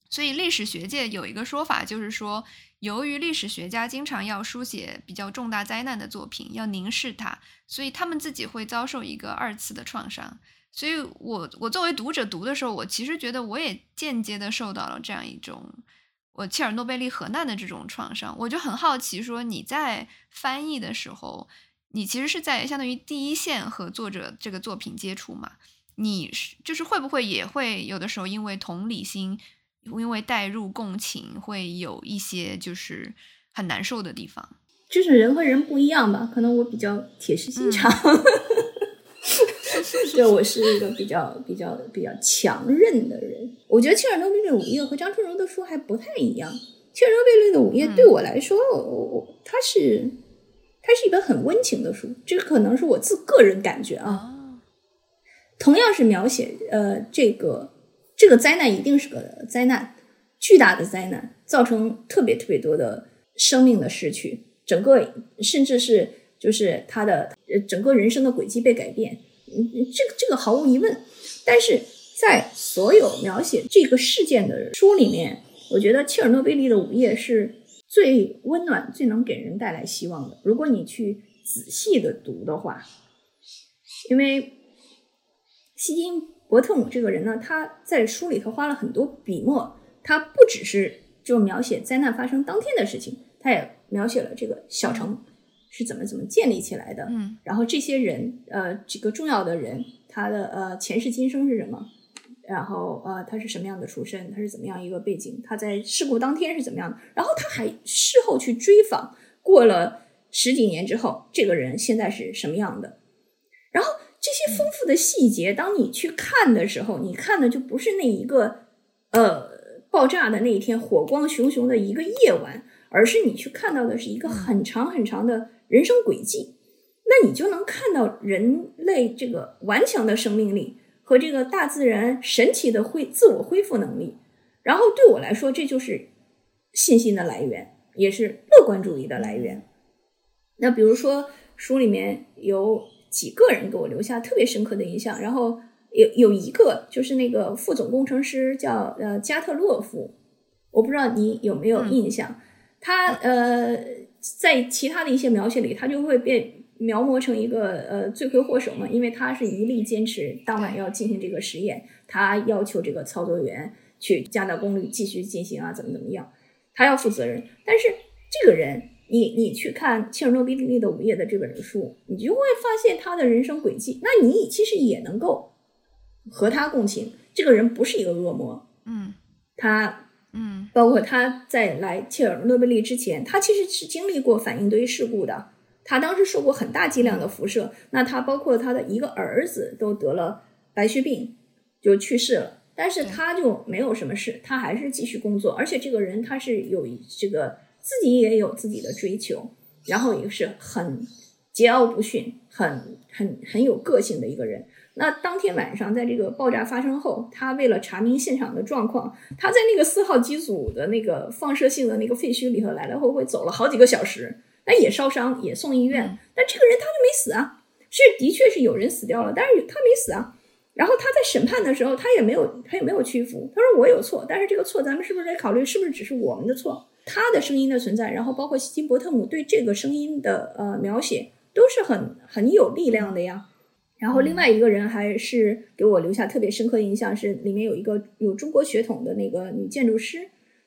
S2: 所以历史学界有一个说法，就是说，由于历史学家经常要书写比较重大灾难的作品，要凝视它，所以他们自己会遭受一个二次的创伤。所以我我作为读者读的时候，我其实觉得我也间接的受到了这样一种我切尔诺贝利核难的这种创伤。我就很好奇，说你在翻译的时候，你其实是在相当于第一线和作者这个作品接触嘛？你是就是会不会也会有的时候因为同理心？因为代入共情会有一些就是很难受的地方，
S4: 就是人和人不一样吧。可能我比较铁石心肠，对我是一个比较比较比较强韧的人。我觉得切尔诺贝利的午夜和张春荣的书还不太一样。切尔诺贝利的午夜对我来说，我它是它是一本很温情的书，这个可能是我自个人感觉啊。同样是描写呃这个。这个灾难一定是个灾难，巨大的灾难，造成特别特别多的生命的失去，整个甚至是就是他的整个人生的轨迹被改变，嗯，这个这个毫无疑问。但是在所有描写这个事件的书里面，我觉得切尔诺贝利的午夜是最温暖、最能给人带来希望的。如果你去仔细的读的话，因为希金。伯特姆这个人呢，他在书里头花了很多笔墨，他不只是就描写灾难发生当天的事情，他也描写了这个小城是怎么怎么建立起来的，
S2: 嗯，
S4: 然后这些人，呃，几个重要的人，他的呃前世今生是什么，然后呃他是什么样的出身，他是怎么样一个背景，他在事故当天是怎么样的，然后他还事后去追访，过了十几年之后，这个人现在是什么样的，然后。这些丰富的细节，当你去看的时候，你看的就不是那一个呃爆炸的那一天火光熊熊的一个夜晚，而是你去看到的是一个很长很长的人生轨迹。那你就能看到人类这个顽强的生命力和这个大自然神奇的恢自我恢复能力。然后对我来说，这就是信心的来源，也是乐观主义的来源。那比如说书里面有。几个人给我留下特别深刻的印象，然后有有一个就是那个副总工程师叫呃加特洛夫，我不知道你有没有印象，他呃在其他的一些描写里，他就会被描摹成一个呃罪魁祸首嘛，因为他是一力坚持当晚要进行这个实验，他要求这个操作员去加大功率继续进行啊，怎么怎么样，他要负责任，但是这个人。你你去看切尔诺贝利的午夜的这本书，你就会发现他的人生轨迹。那你其实也能够和他共情。这个人不是一个恶魔，
S2: 嗯，
S4: 他，
S2: 嗯，
S4: 包括他在来切尔诺贝利之前，他其实是经历过反应堆事故的。他当时受过很大剂量的辐射。那他包括他的一个儿子都得了白血病，就去世了。但是他就没有什么事，他还是继续工作。而且这个人他是有这个。自己也有自己的追求，然后也是很桀骜不驯、很很很有个性的一个人。那当天晚上，在这个爆炸发生后，他为了查明现场的状况，他在那个四号机组的那个放射性的那个废墟里头来来回回走了好几个小时，那也烧伤，也送医院。但这个人他就没死啊，是的确是有人死掉了，但是他没死啊。然后他在审判的时候，他也没有他也没有屈服，他说我有错，但是这个错咱们是不是得考虑是不是只是我们的错？他的声音的存在，然后包括希金伯特姆对这个声音的呃描写，都是很很有力量的呀。然后另外一个人还是给我留下特别深刻印象，是里面有一个有中国血统的那个女建筑师，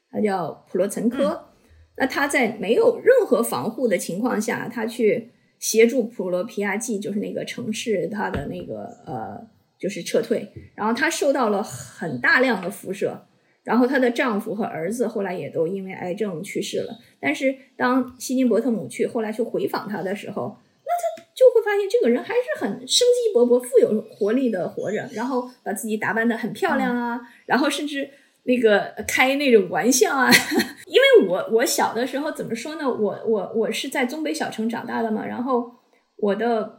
S4: 她叫普罗岑科。那她在没有任何防护的情况下，她去协助普罗皮亚季，就是那个城市，她的那个呃就是撤退。然后她受到了很大量的辐射。然后她的丈夫和儿子后来也都因为癌症去世了。但是当希金伯特姆去后来去回访她的时候，那她就会发现这个人还是很生机勃勃、富有活力的活着，然后把自己打扮的很漂亮啊，然后甚至那个开那种玩笑啊。因为我我小的时候怎么说呢？我我我是在东北小城长大的嘛，然后我的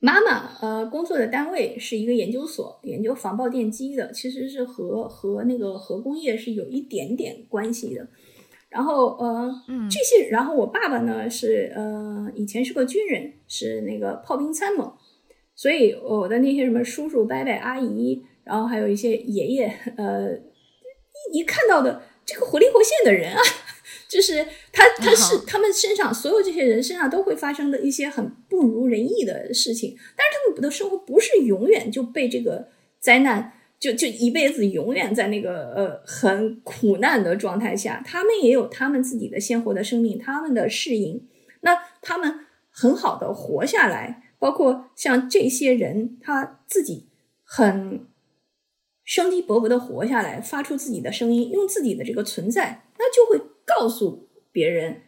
S4: 妈妈呃工作的单位是一个研究所，研究防爆电机的，其实是和和那个核工业是有一点点关系的。然后呃，
S2: 嗯
S4: 这些，然后我爸爸呢是呃以前是个军人，是那个炮兵参谋，所以我的那些什么叔叔、伯伯、阿姨，然后还有一些爷爷，呃，一一看到的这个活灵活现的人啊，就是他他是
S2: 嗯
S4: 他们身上所有这些人身上都会发生的一些很不如人意的事情，但是他们的生活不是永远就被这个灾难。就就一辈子永远在那个呃很苦难的状态下，他们也有他们自己的鲜活的生命，他们的适应。那他们很好的活下来，包括像这些人他自己很生机勃勃的活下来，发出自己的声音，用自己的这个存在，那就会告诉别人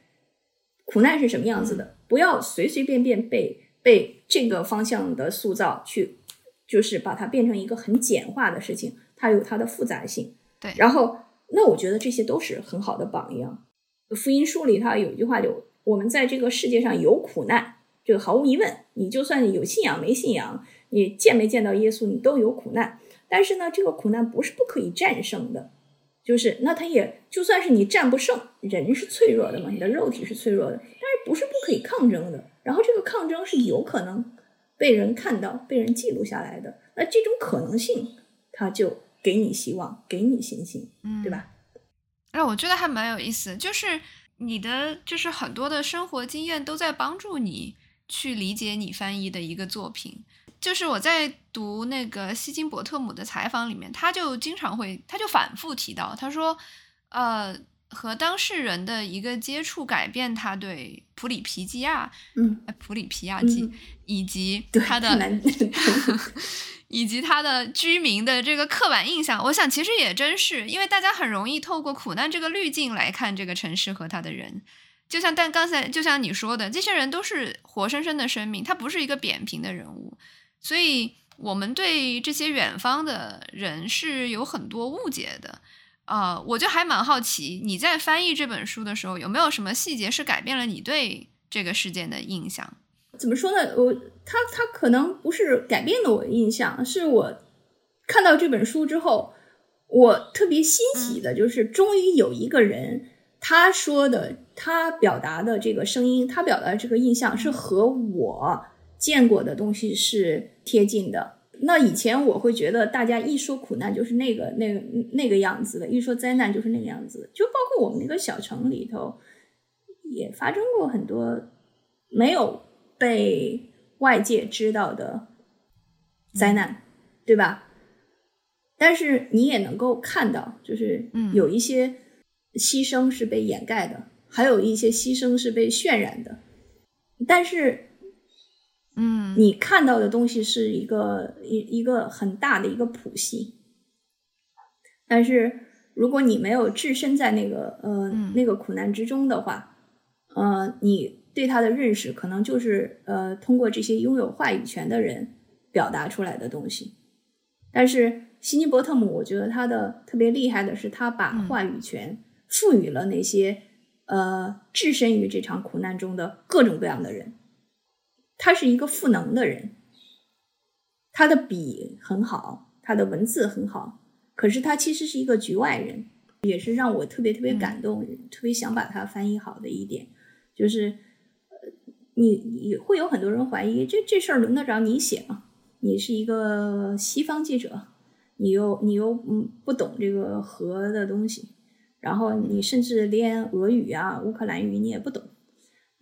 S4: 苦难是什么样子的，不要随随便便被被这个方向的塑造去。就是把它变成一个很简化的事情，它有它的复杂性。
S2: 对
S4: 然后那我觉得这些都是很好的榜样。福音书里它有一句话就：我们在这个世界上有苦难，这个毫无疑问，你就算有信仰没信仰，你见没见到耶稣，你都有苦难。但是呢，这个苦难不是不可以战胜的，就是那他也就算是你战不胜，人是脆弱的嘛，你的肉体是脆弱的，但是不是不可以抗争的。然后这个抗争是有可能。被人看到、被人记录下来的，那这种可能性，他就给你希望，给你信心，
S2: 嗯，
S4: 对吧？
S2: 让我觉得还蛮有意思，就是你的就是很多的生活经验都在帮助你去理解你翻译的一个作品。就是我在读那个希金伯特姆的采访里面，他就经常会，他就反复提到，他说，呃。和当事人的一个接触，改变他对普里皮基亚，
S4: 嗯，
S2: 普里皮亚季、
S4: 嗯、
S2: 以及他的，以及他的居民的这个刻板印象。我想，其实也真是，因为大家很容易透过苦难这个滤镜来看这个城市和他的人。就像但刚才，就像你说的，这些人都是活生生的生命，他不是一个扁平的人物，所以我们对这些远方的人是有很多误解的。啊、uh,，我就还蛮好奇，你在翻译这本书的时候，有没有什么细节是改变了你对这个事件的印象？
S4: 怎么说呢？我他他可能不是改变了我的印象，是我看到这本书之后，我特别欣喜的，就是终于有一个人，他说的，他表达的这个声音，他表达的这个印象，是和我见过的东西是贴近的。那以前我会觉得，大家一说苦难就是那个、那个、那个样子的，一说灾难就是那个样子。就包括我们那个小城里头，也发生过很多没有被外界知道的灾难，
S2: 嗯、
S4: 对吧？但是你也能够看到，就是有一些牺牲是被掩盖的，
S2: 嗯、
S4: 还有一些牺牲是被渲染的，但是。
S2: 嗯，
S4: 你看到的东西是一个一一个很大的一个谱系，但是如果你没有置身在那个呃、
S2: 嗯、
S4: 那个苦难之中的话，呃，你对他的认识可能就是呃通过这些拥有话语权的人表达出来的东西。但是希尼伯特姆，我觉得他的特别厉害的是，他把话语权赋予了那些、
S2: 嗯、
S4: 呃置身于这场苦难中的各种各样的人。他是一个赋能的人，他的笔很好，他的文字很好，可是他其实是一个局外人，也是让我特别特别感动，
S2: 嗯、
S4: 特别想把它翻译好的一点，就是呃，你你会有很多人怀疑，这这事儿轮得着你写吗？你是一个西方记者，你又你又嗯不懂这个和的东西，然后你甚至连俄语啊、乌克兰语你也不懂。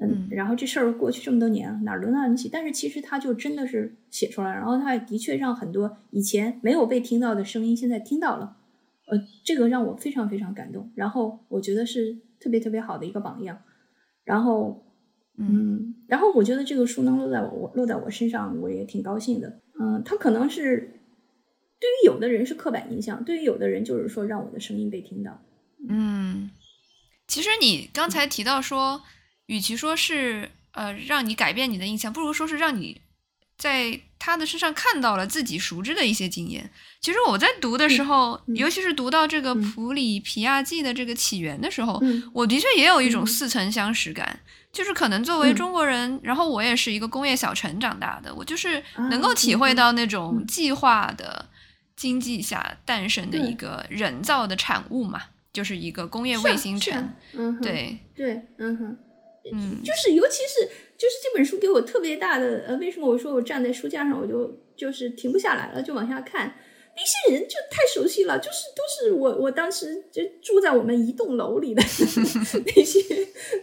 S4: 嗯，然后这事儿过去这么多年，哪轮到你写？但是其实他就真的是写出来，然后他的确让很多以前没有被听到的声音现在听到了，呃，这个让我非常非常感动。然后我觉得是特别特别好的一个榜样。然后，嗯，然后我觉得这个书能落在我落在我身上，我也挺高兴的。嗯，他可能是对于有的人是刻板印象，对于有的人就是说让我的声音被听到。
S2: 嗯，其实你刚才提到说。与其说是呃让你改变你的印象，不如说是让你在他的身上看到了自己熟知的一些经验。其实我在读的时候，
S4: 嗯
S2: 尤其是读到这个
S4: 嗯
S2: 普里皮亚季的这个起源的时候，
S4: 嗯
S2: 我的确也有一种
S4: 嗯
S2: 似曾相识感。就是可能作为
S4: 嗯
S2: 中国人，然后我也是一个工业小城长大的，我就是能够
S4: 啊
S2: 体会
S4: 嗯
S2: 到那种
S4: 嗯
S2: 计划的经济下诞生的一个人造的产物嘛，就是一个工业卫星城。
S4: 嗯，
S2: 对，
S4: 对，嗯哼。
S2: 嗯，
S4: 就是尤其是就是这本书给我特别大的呃，为什么我说我站在书架上我就就是停不下来了，就往下看。那些人就太熟悉了，就是都是我我当时就住在我们一栋楼里的 那些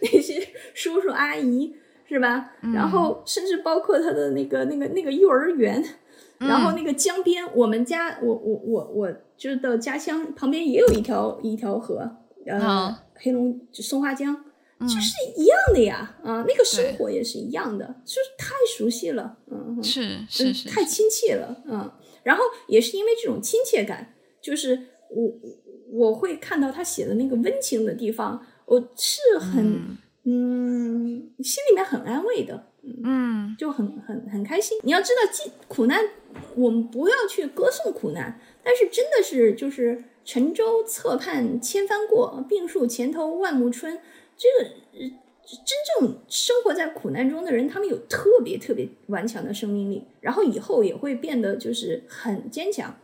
S4: 那些叔叔阿姨，是吧？然后甚至包括他的那个那个那个幼儿园，然后那个江边，我们家我我我我就是到家乡旁边也有一条一条河，呃，
S2: 哦
S4: 黑龙松花江。
S2: 嗯
S4: 就是一样的呀，啊，那个生活也是一样的，就是太熟悉了，嗯，
S2: 是
S4: 嗯
S2: 是是，
S4: 太亲切了，嗯，然后也是因为这种亲切感，就是我我会看到他写的那个温情的地方，我是很嗯心里面很安慰的，
S2: 嗯
S4: 就很很很开心。你要知道，既苦难，我们不要去歌颂苦难，但是真的是就是沉舟侧畔千帆过，病树前头万木春。这个呃真正生活在苦难中的人，他们有特别特别顽强的生命力，然后以后也会变得就是很坚强，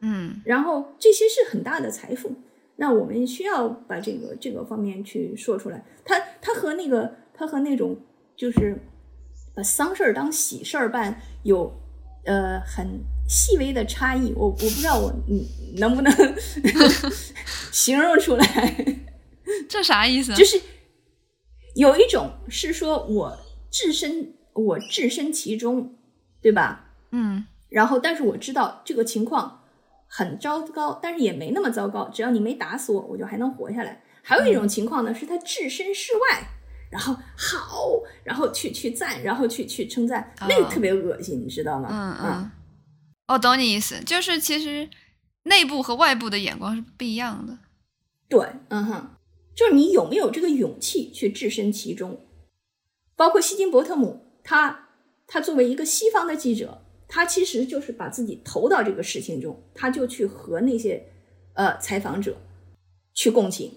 S2: 嗯
S4: 然后这些是很大的财富。那我们需要把这个这个方面去说出来。他他和那个他和那种就是把丧事儿当喜事儿办有呃很细微的差异。我我不知道我嗯能不能 形容出来。
S2: 这啥意思？
S4: 就是有一种是说我置身我置身其中，对吧？
S2: 嗯
S4: 然后，但是我知道这个情况很糟糕，但是也没那么糟糕，只要你没打死我，我就还能活下来。还有一种情况呢，是他置身事外，然后好，然后去去赞，然后去去称赞，那个
S2: 哦
S4: 特别恶心，你知道吗？
S2: 嗯嗯，我懂你意思，就是其实内部和外部的眼光是不一样的。
S4: 对，嗯哼，就是你有没有这个勇气去置身其中？包括希金伯特姆，他他作为一个西方的记者，他其实就是把自己投到这个事情中，他就去和那些呃采访者去共情。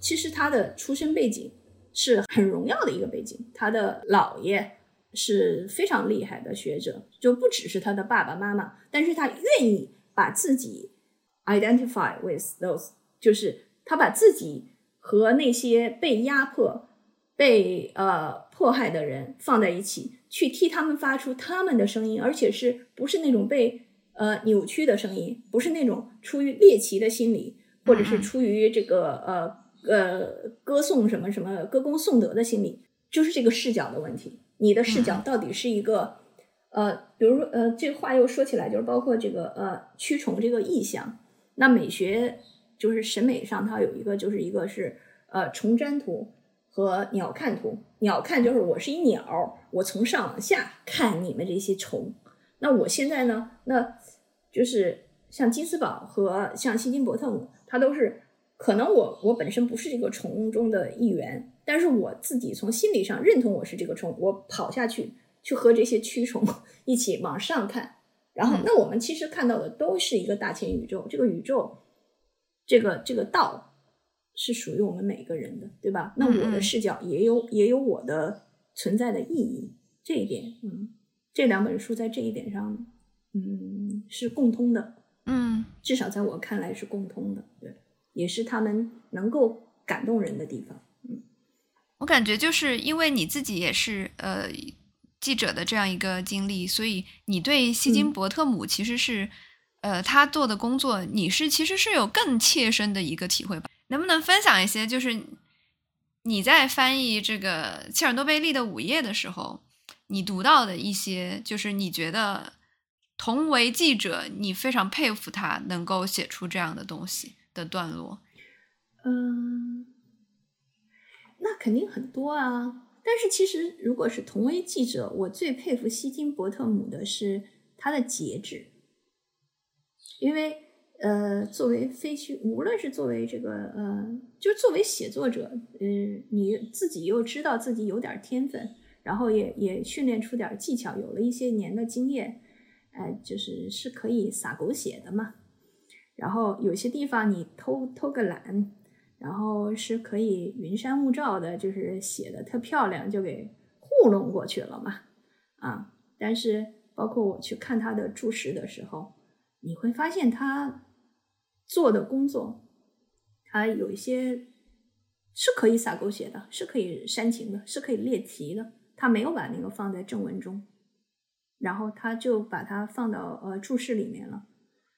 S4: 其实他的出身背景是很荣耀的一个背景，他的姥爷是非常厉害的学者，就不只是他的爸爸妈妈，但是他愿意把自己 identify with those，就是他把自己和那些被压迫、被呃迫害的人放在一起，去替他们发出他们的声音，而且是不是那种被呃扭曲的声音，不是那种出于猎奇的心理，或者是出于这个呃呃歌颂什么什么歌功颂德的心理，就是这个视角的问题。你的视角到底是一个呃，比如说呃，这个话又说起来，就是包括这个呃驱虫这个意象，那美学就是审美上，它有一个就是一个是呃虫瞻图和鸟看图。鸟看就是我是一鸟，我从上往下看你们这些虫。那我现在呢，那就是像金斯堡和像希金伯特姆，它都是可能我我本身不是这个虫中的一员，但是我自己从心理上认同我是这个虫，我跑下去去和这些蛆虫 一起往上看。然后
S2: 嗯，
S4: 那我们其实看到的都是一个大千宇宙，这个宇宙，这个这个道是属于我们每个人的，对吧？那我的视角也有也有我的存在的意义，这一点，嗯，这两本书在这一点上，嗯，是共通的，
S2: 嗯
S4: 至少在我看来是共通的，对，也是他们能够感动人的地方。
S2: 嗯我感觉就是因为你自己也是呃记者的这样一个经历，所以你对希金
S4: 嗯
S2: 伯特姆其实是、呃他做的工作，你是其实是有更切身的一个体会吧？能不能分享一些，就是你在翻译这个切尔诺贝利的午夜的时候，你读到的一些，就是你觉得同为记者，你非常佩服他能够写出这样的东西的段落？
S4: 嗯，那肯定很多啊。但是其实，如果是同为记者，我最佩服希金伯特姆的是他的节制，因为呃，作为非虚，无论是作为这个呃，就作为写作者，呃，你自己又知道自己有点天分，然后也也训练出点技巧，有了一些年的经验，呃，就是是可以撒狗血的嘛。然后有些地方你偷偷个懒，然后是可以云山雾罩的，就是写的特漂亮，就给糊弄过去了嘛。啊，但是包括我去看他的注释的时候，你会发现他做的工作，他有一些是可以撒狗血的，是可以煽情的，是可以列题的。他没有把那个放在正文中，然后他就把它放到呃注释里面了，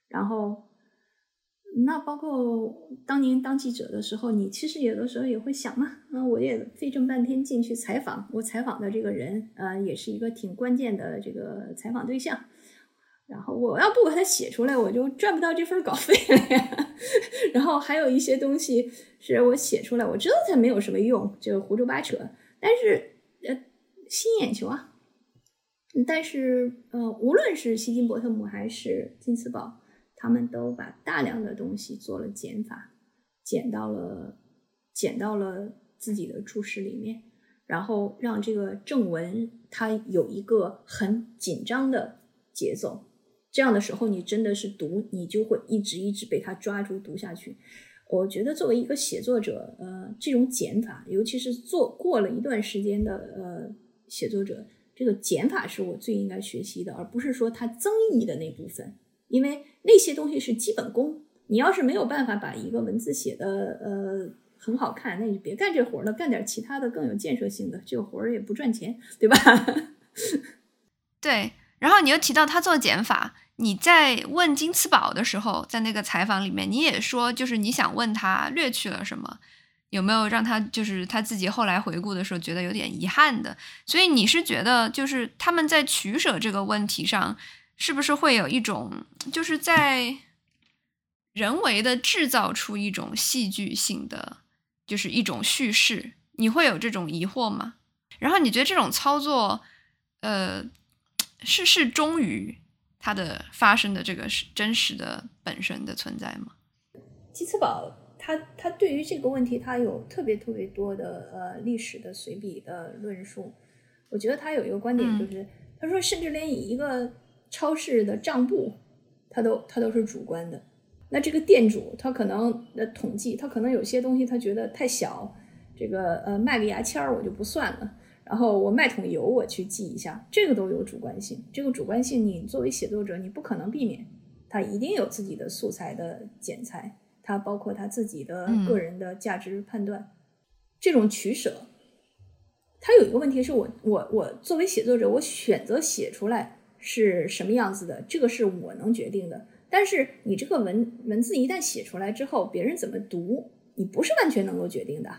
S4: 然后。那包括当年当记者的时候，你其实有的时候也会想嘛，啊，我也费这么半天劲去采访，我采访的这个人，呃，也是一个挺关键的这个采访对象。然后我要不把它写出来，我就赚不到这份稿费了呀。然后还有一些东西是我写出来，我知道它没有什么用，就胡诌八扯，但是呃，吸引眼球啊。但是呃，无论是希金伯特姆还是金斯堡。他们都把大量的东西做了减法，减到了减到了自己的注释里面，然后让这个正文它有一个很紧张的节奏。这样的时候，你真的是读，你就会一直一直被他抓住读下去。我觉得作为一个写作者，呃，这种减法，尤其是做过了一段时间的呃写作者，这个减法是我最应该学习的，而不是说它增益的那部分。因为那些东西是基本功，你要是没有办法把一个文字写的呃很好看，那你就别干这活了，干点其他的更有建设性的。这个活儿也不赚钱，对吧？
S2: 对。然后你又提到他做减法，你在问金次宝的时候，在那个采访里面，你也说就是你想问他略去了什么，有没有让他就是他自己后来回顾的时候觉得有点遗憾的？所以你是觉得就是他们在取舍这个问题上。是不是会有一种，就是在人为的制造出一种戏剧性的，就是一种叙事？你会有这种疑惑吗？然后你觉得这种操作，呃，是是忠于它的发生的这个是真实的本身的存在吗？
S4: 基茨堡他他对于这个问题，他有特别特别多的呃历史的随笔的论述。我觉得他有一个观点，就是他说，甚至连以一个超市的账簿，他都他都是主观的。那这个店主他可能的统计，他可能有些东西他觉得太小，这个呃卖个牙签儿我就不算了。然后我卖桶油我去记一下，这个都有主观性。这个主观性你作为写作者你不可能避免，他一定有自己的素材的剪裁，他包括他自己的个人的价值判断，这种取舍。他有一个问题是我我我作为写作者，我选择写出来。是什么样子的？这个是我能决定的。但是你这个文文字一旦写出来之后，别人怎么读，你不是完全能够决定的。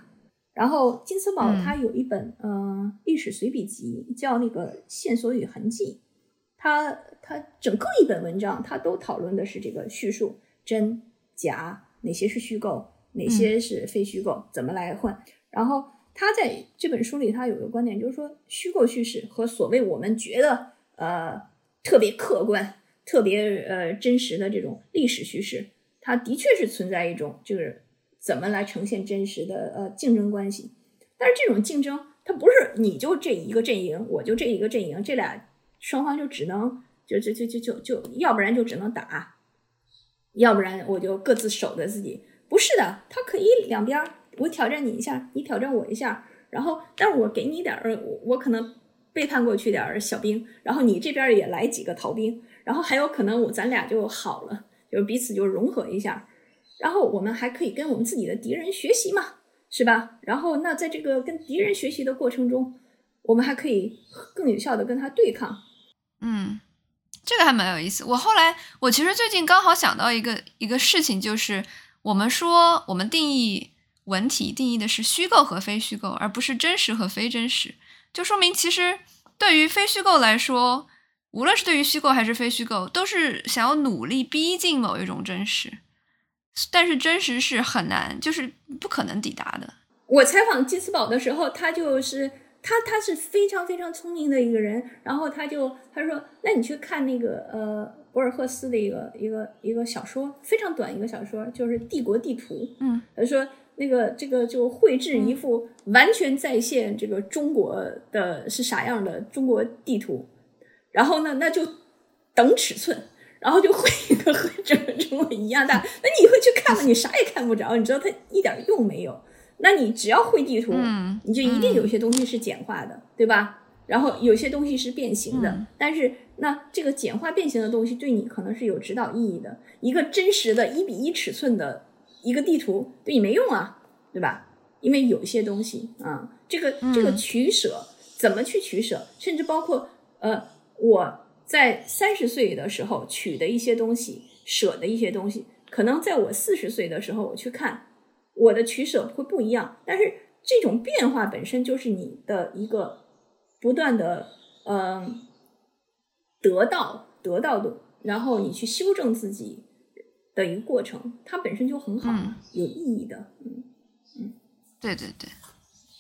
S4: 然后金斯堡他有一本呃历史随笔集，叫那个线索与痕迹。他他整个一本文章，他都讨论的是这个叙述真假，哪些是虚构，哪些是非虚构，怎么来换。然后他在这本书里，他有个观点，就是说虚构叙事和所谓我们觉得呃。特别客观、特别呃真实的这种历史叙事，它的确是存在一种就是怎么来呈现真实的呃竞争关系。但是这种竞争，它不是你就这一个阵营，我就这一个阵营，这俩双方就只能就就就就就就要不然就只能打，要不然我就各自守着自己。不是的，它可以两边，我挑战你一下，你挑战我一下，然后但是我给你点儿，我我可能。背叛过去点儿小兵，然后你这边也来几个逃兵，然后还有可能我咱俩就好了，就彼此就融合一下，然后我们还可以跟我们自己的敌人学习嘛，是吧？然后那在这个跟敌人学习的过程中，我们还可以更有效的跟他对抗。
S2: 嗯，这个还蛮有意思。我后来我其实最近刚好想到一个一个事情，就是我们说我们定义文体定义的是虚构和非虚构，而不是真实和非真实。就说明，其实对于非虚构来说，无论是对于虚构还是非虚构，都是想要努力逼近某一种真实。但是真实是很难，就是不可能抵达的。
S4: 我采访金斯堡的时候，他就是他，他是非常非常聪明的一个人。然后他就他说：“那你去看那个呃博尔赫斯的一个一个一个小说，非常短一个小说，就是《帝国地图》。”
S2: 嗯，
S4: 他说。那个这个就绘制一幅完全再现这个中国的是啥样的中国地图，然后呢，那就等尺寸，然后就绘一个和这个中国一样大，那你会去看吗？你啥也看不着，你知道它一点用没有。那你只要绘地图，你就一定有些东西是简化的，对吧？然后有些东西是变形的，但是那这个简化变形的东西对你可能是有指导意义的。一个真实的一比一尺寸的一个地图对你没用啊，对吧？因为有些东西啊，这个这个取舍怎么去取舍，甚至包括呃，我在三十岁的时候取的一些东西，舍的一些东西，可能在我四十岁的时候我去看，我的取舍会不一样。但是这种变化本身就是你的一个。不断的，嗯，得到得到的，然后你去修正自己的一个过程，它本身就很好，有意义的。嗯嗯，
S2: 对对对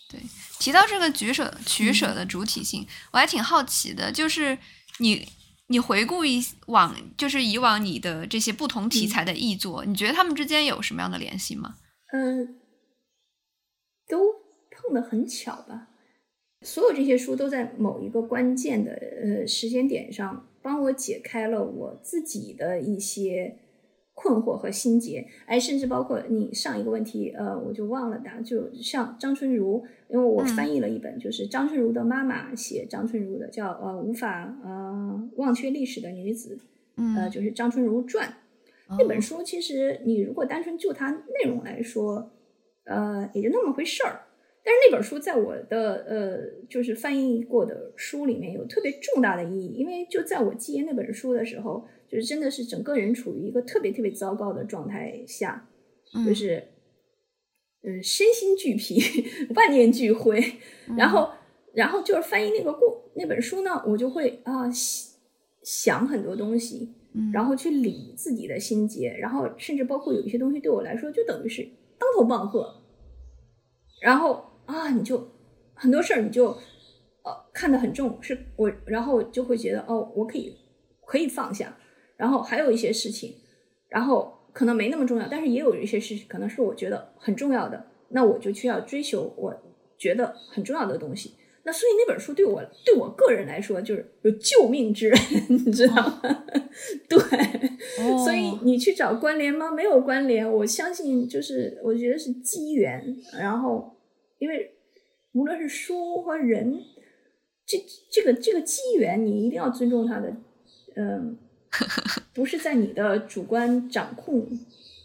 S2: 对。提到这个取舍取舍的主体性，我还挺好奇的，就是你你回顾一往，就是以往你的这些不同题材的译作，你觉得他们之间有什么样的联系吗？
S4: 嗯，都碰得很巧吧。所有这些书都在某一个关键的呃时间点上，帮我解开了我自己的一些困惑和心结。哎，甚至包括你上一个问题，呃，我就忘了答。就像张春如，因为我翻译了一本，就是张春如的妈妈写张春如的，叫呃无法呃忘却历史的女子，呃，就是张春如传。那本书其实你如果单纯就它内容来说，呃，也就那么回事儿。但是那本书在我的呃，就是翻译过的书里面有特别重大的意义，因为就在我记忆那本书的时候，就是真的是整个人处于一个特别特别糟糕的状态下，就是嗯身心俱疲，万念俱灰，然后然后就是翻译那个故那本书呢，我就会啊想很多东西，然后去理自己的心结，然后甚至包括有一些东西对我来说就等于是当头棒喝，然后。啊，你就很多事儿，你就呃看得很重，是我，然后就会觉得哦，我可以可以放下，然后还有一些事情，然后可能没那么重要，但是也有一些事情可能是我觉得很重要的，那我就去要追求我觉得很重要的东西。那所以那本书对我对我个人来说就是有救命之恩，你知道吗？对，所以你去找关联吗？没有关联，我相信就是我觉得是机缘，然后。因为无论是书和人，这这个这个机缘，你一定要尊重他的，嗯，不是在你的主观掌控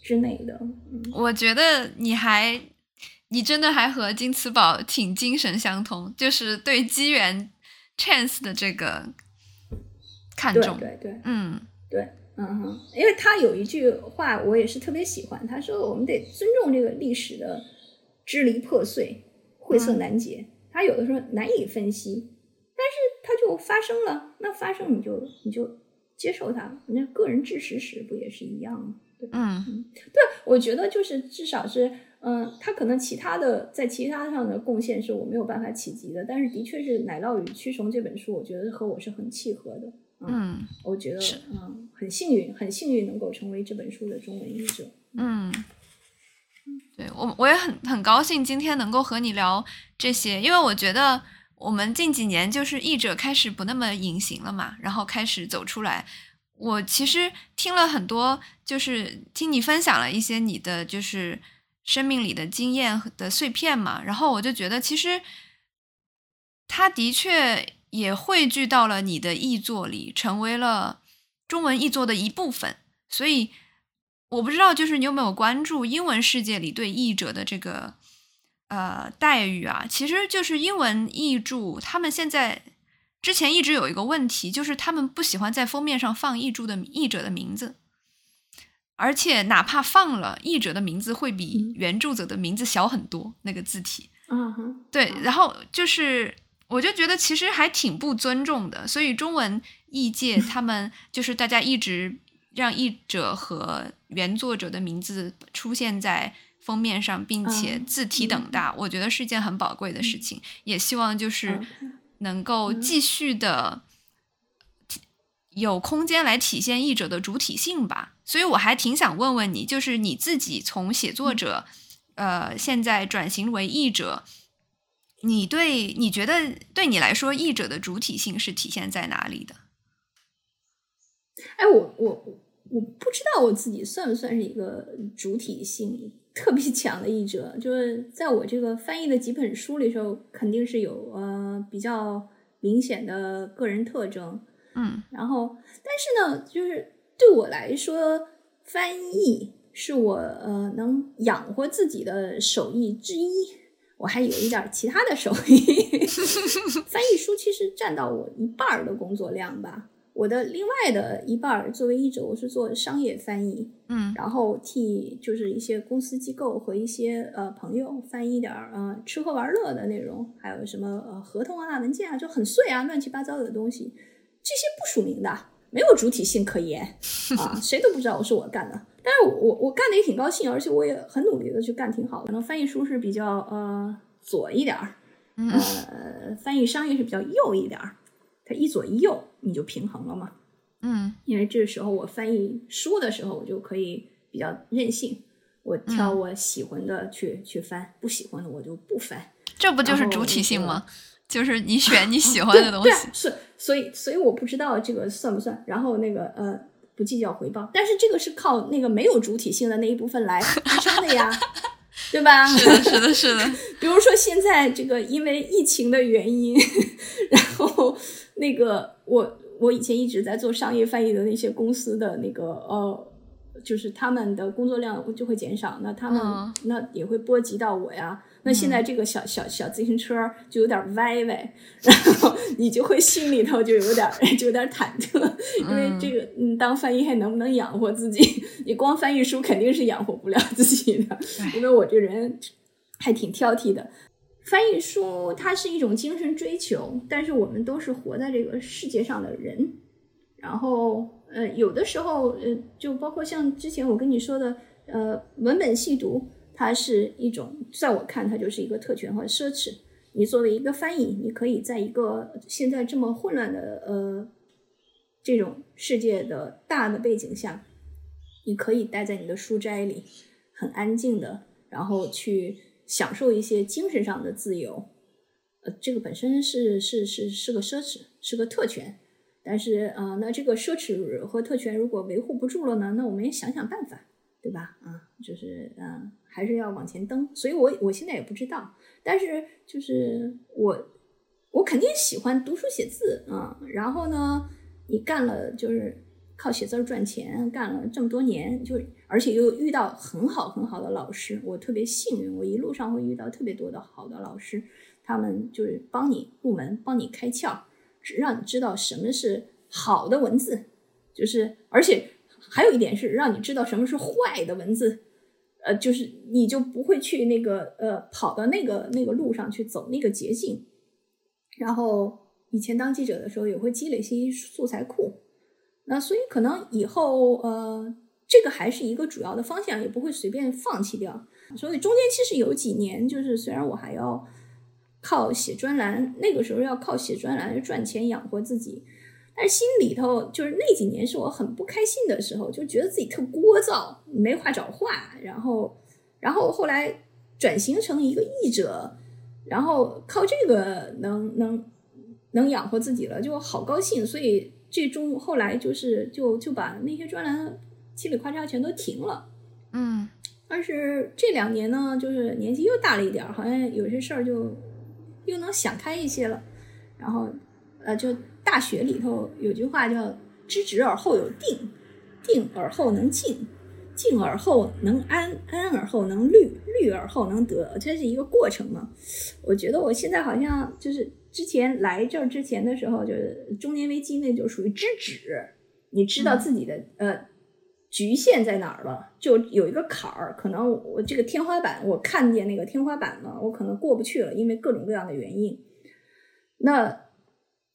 S4: 之内的。
S2: 我觉得你还，你真的还和金瓷宝挺精神相通，就是对机缘 chance 的这个看重。
S4: 对对，
S2: 嗯，
S4: 对，嗯哼，因为他有一句话，我也是特别喜欢，他说我们得尊重这个历史的支离破碎。晦涩难解，他有的时候难以分析，但是它就发生了。那发生你就你就接受它，那个人知识史不也是一样吗？对
S2: 嗯
S4: 嗯，对，我觉得就是至少是，嗯，他可能其他的在其他上的贡献是我没有办法企及的，但是的确是《奶酪与蛆虫》这本书，我觉得和我是很契合的。
S2: 嗯，
S4: 我觉得嗯很幸运，很幸运能够成为这本书的中文译者。
S2: 嗯。对我，我也很很高兴今天能够和你聊这些，因为我觉得我们近几年就是译者开始不那么隐形了嘛，然后开始走出来。我其实听了很多，就是听你分享了一些你的就是生命里的经验的碎片嘛，然后我就觉得其实它的确也汇聚到了你的译作里，成为了中文译作的一部分，所以。我不知道，就是你有没有关注英文世界里对译者的这个呃待遇啊？其实就是英文译著，他们现在之前一直有一个问题，就是他们不喜欢在封面上放译著的译者的名字，而且哪怕放了译者的名字，会比原著者的名字小很多，那个字体。
S4: 嗯哼，
S2: 对。然后就是，我就觉得其实还挺不尊重的，所以中文译界 他们就是大家一直。让译者和原作者的名字出现在封面上，并且字体等大，我觉得是一件很宝贵的事情。也希望就是能够继续的有空间来体现译者的主体性吧。所以我还挺想问问你，就是你自己从写作者呃现在转型为译者，你对你觉得对你来说，译者的主体性是体现在哪里的？
S4: 哎，我我我不知道我自己算不算是一个主体性特别强的译者，就是在我这个翻译的几本书里头，肯定是有呃比较明显的个人特征。
S2: 嗯，
S4: 然后但是呢，就是对我来说，翻译是我呃能养活自己的手艺之一。我还有一点其他的手艺，翻译书其实占到我一半儿的工作量吧。我的另外的一半儿作为译者，我是做商业翻译，
S2: 嗯
S4: 然后替就是一些公司机构和一些呃朋友翻译点儿呃吃喝玩乐的内容，还有什么呃合同啊、文件啊，就很碎啊、乱七八糟的东西，这些不署名的，没有主体性可言 啊，谁都不知道我是我干的。但是我我我干的也挺高兴，而且我也很努力的去干，挺好的。可能翻译书是比较呃左一点儿，
S2: 嗯
S4: 呃，翻译商业是比较右一点儿，它一左一右你就平衡了嘛。
S2: 嗯
S4: 因为这个时候我翻译书的时候，我就可以比较任性，我挑
S2: 嗯
S4: 我喜欢的去、去翻，不喜欢的我就不翻。
S2: 这不就是主体性吗？就是你 选你喜
S4: 啊
S2: 欢的东西
S4: 对对啊。是，所以所以我不知道这个算不算。然后那个呃，不计较回报，但是这个是靠那个没有主体性的那一部分来支撑的呀，对吧？
S2: 是的，是的，是的。
S4: 比如说现在这个因为疫情的原因，然后那个我我以前一直在做商业翻译的那些公司的那个呃，就是他们的工作量就会减少，那他们、
S2: 嗯
S4: 那也会波及到我呀。那现在这个小小小自行车就有点歪歪，然后 你就会心里头就有点就有点忐忑，因为这个嗯，当翻译还能不能养活自己？你光翻译书肯定是养活不了自己的，因为我这人还挺挑剔的。翻译书它是一种精神追求，但是我们都是活在这个世界上的人。然后，呃，有的时候，呃，就包括像之前我跟你说的，呃，文本细读，它是一种，在我看，它就是一个特权和奢侈。你作为一个翻译，你可以在一个现在这么混乱的呃这种世界的大的背景下，你可以待在你的书斋里，很安静的，然后去享受一些精神上的自由。呃，这个本身是是是是个奢侈，是个特权。但是呃，那这个奢侈和特权如果维护不住了呢，那我们也想想办法，对吧？啊，就是嗯、还是要往前蹬。所以我我现在也不知道，但是就是我我肯定喜欢读书写字啊。然后呢，你干了就是靠写字赚钱，干了这么多年，就而且又遇到很好很好的老师，我特别幸运，我一路上会遇到特别多的好的老师，他们就是帮你入门，帮你开窍。让你知道什么是好的文字，就是而且还有一点是让你知道什么是坏的文字，呃，就是你就不会去那个呃跑到那个那个路上去走那个捷径。然后以前当记者的时候也会积累一些素材库，那所以可能以后呃这个还是一个主要的方向，也不会随便放弃掉。所以中间其实有几年，就是虽然我还要。靠写专栏，那个时候要靠写专栏赚钱养活自己，但是心里头就是那几年是我很不开心的时候，就觉得自己特聒噪，没话找话，然后，然后后来转型成一个译者，然后靠这个能能能养活自己了，就好高兴，所以最终后来就是就就把那些专栏七里夸嚓全都停了，
S2: 嗯，
S4: 但是这两年呢，就是年纪又大了一点，好像有些事儿就。又能想开一些了，然后，呃，就大学里头有句话叫“知止而后有定，定而后能静，静而后能安，安而后能虑，虑而后能得”，这是一个过程嘛。我觉得我现在好像就是之前来这儿之前的时候，就是中年危机，那就属于知止，你知道自己的、嗯、呃局限在哪儿了，就有一个坎儿，可能我这个天花板，我看见那个天花板了，我可能过不去了，因为各种各样的原因。那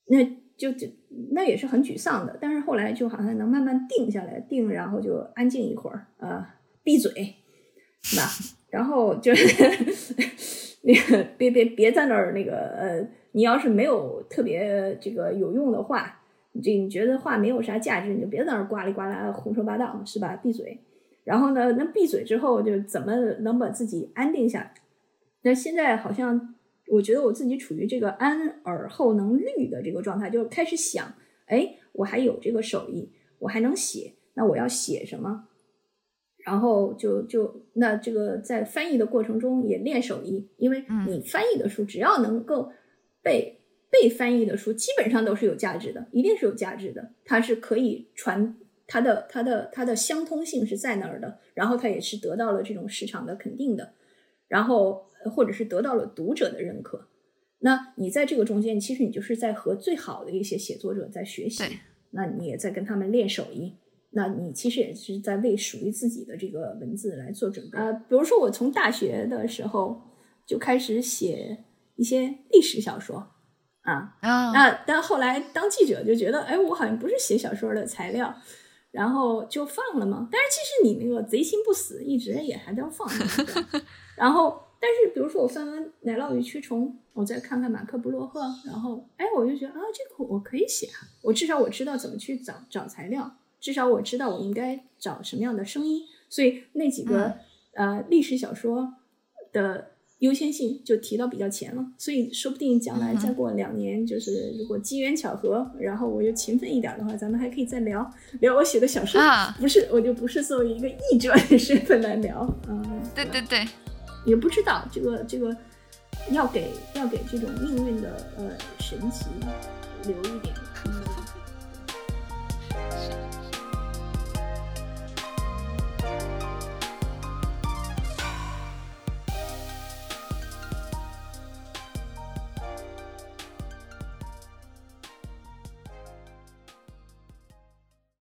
S4: 那就就那也是很沮丧的，但是后来就好像能慢慢定下来，定，然后就安静一会儿，呃，闭嘴，是吧？然后就是 那个别别别在那儿那个呃，你要是没有特别这个有用的话。你这你觉得话没有啥价值，你就别在那儿呱里呱啦胡说八道，是吧？闭嘴。然后呢，那闭嘴之后就怎么能把自己安定下来？那现在好像我觉得我自己处于这个安而后能虑的这个状态，就开始想，哎，我还有这个手艺，我还能写，那我要写什么？然后就就那这个在翻译的过程中也练手艺，因为你翻译的书只要能够被被翻译的书，基本上都是有价值的，一定是有价值的，它是可以传它的它的它的相通性是在那儿的，然后它也是得到了这种市场的肯定的，然后或者是得到了读者的认可。那你在这个中间，其实你就是在和最好的一些写作者在学习，那你也在跟他们练手艺。那你其实也是在为属于自己的这个文字来做准备呃。比如说，我从大学的时候就开始写一些历史小说啊啊。那但后来当记者就觉得，哎，我好像不是写小说的材料，然后就放了嘛。但是其实你那个贼心不死，一直也还在放。然后，但是比如说我翻完《奶酪与蛆虫》，我再看看马克·布洛赫，然后哎，我就觉得啊，这个我可以写啊。我至少我知道怎么去找找材料。至少我知道我应该找什么样的声音，所以那几个呃历史小说的优先性就提到比较前了。所以说不定将来再过两年，就是如果机缘巧合，然后我又勤奋一点的话，咱们还可以再聊聊我写的小说啊。不是，我就不是作为一个译者的身份来聊。嗯，
S2: 对对对，
S4: 也不知道这个这个要给要给这种命运的呃神奇留一点。空间。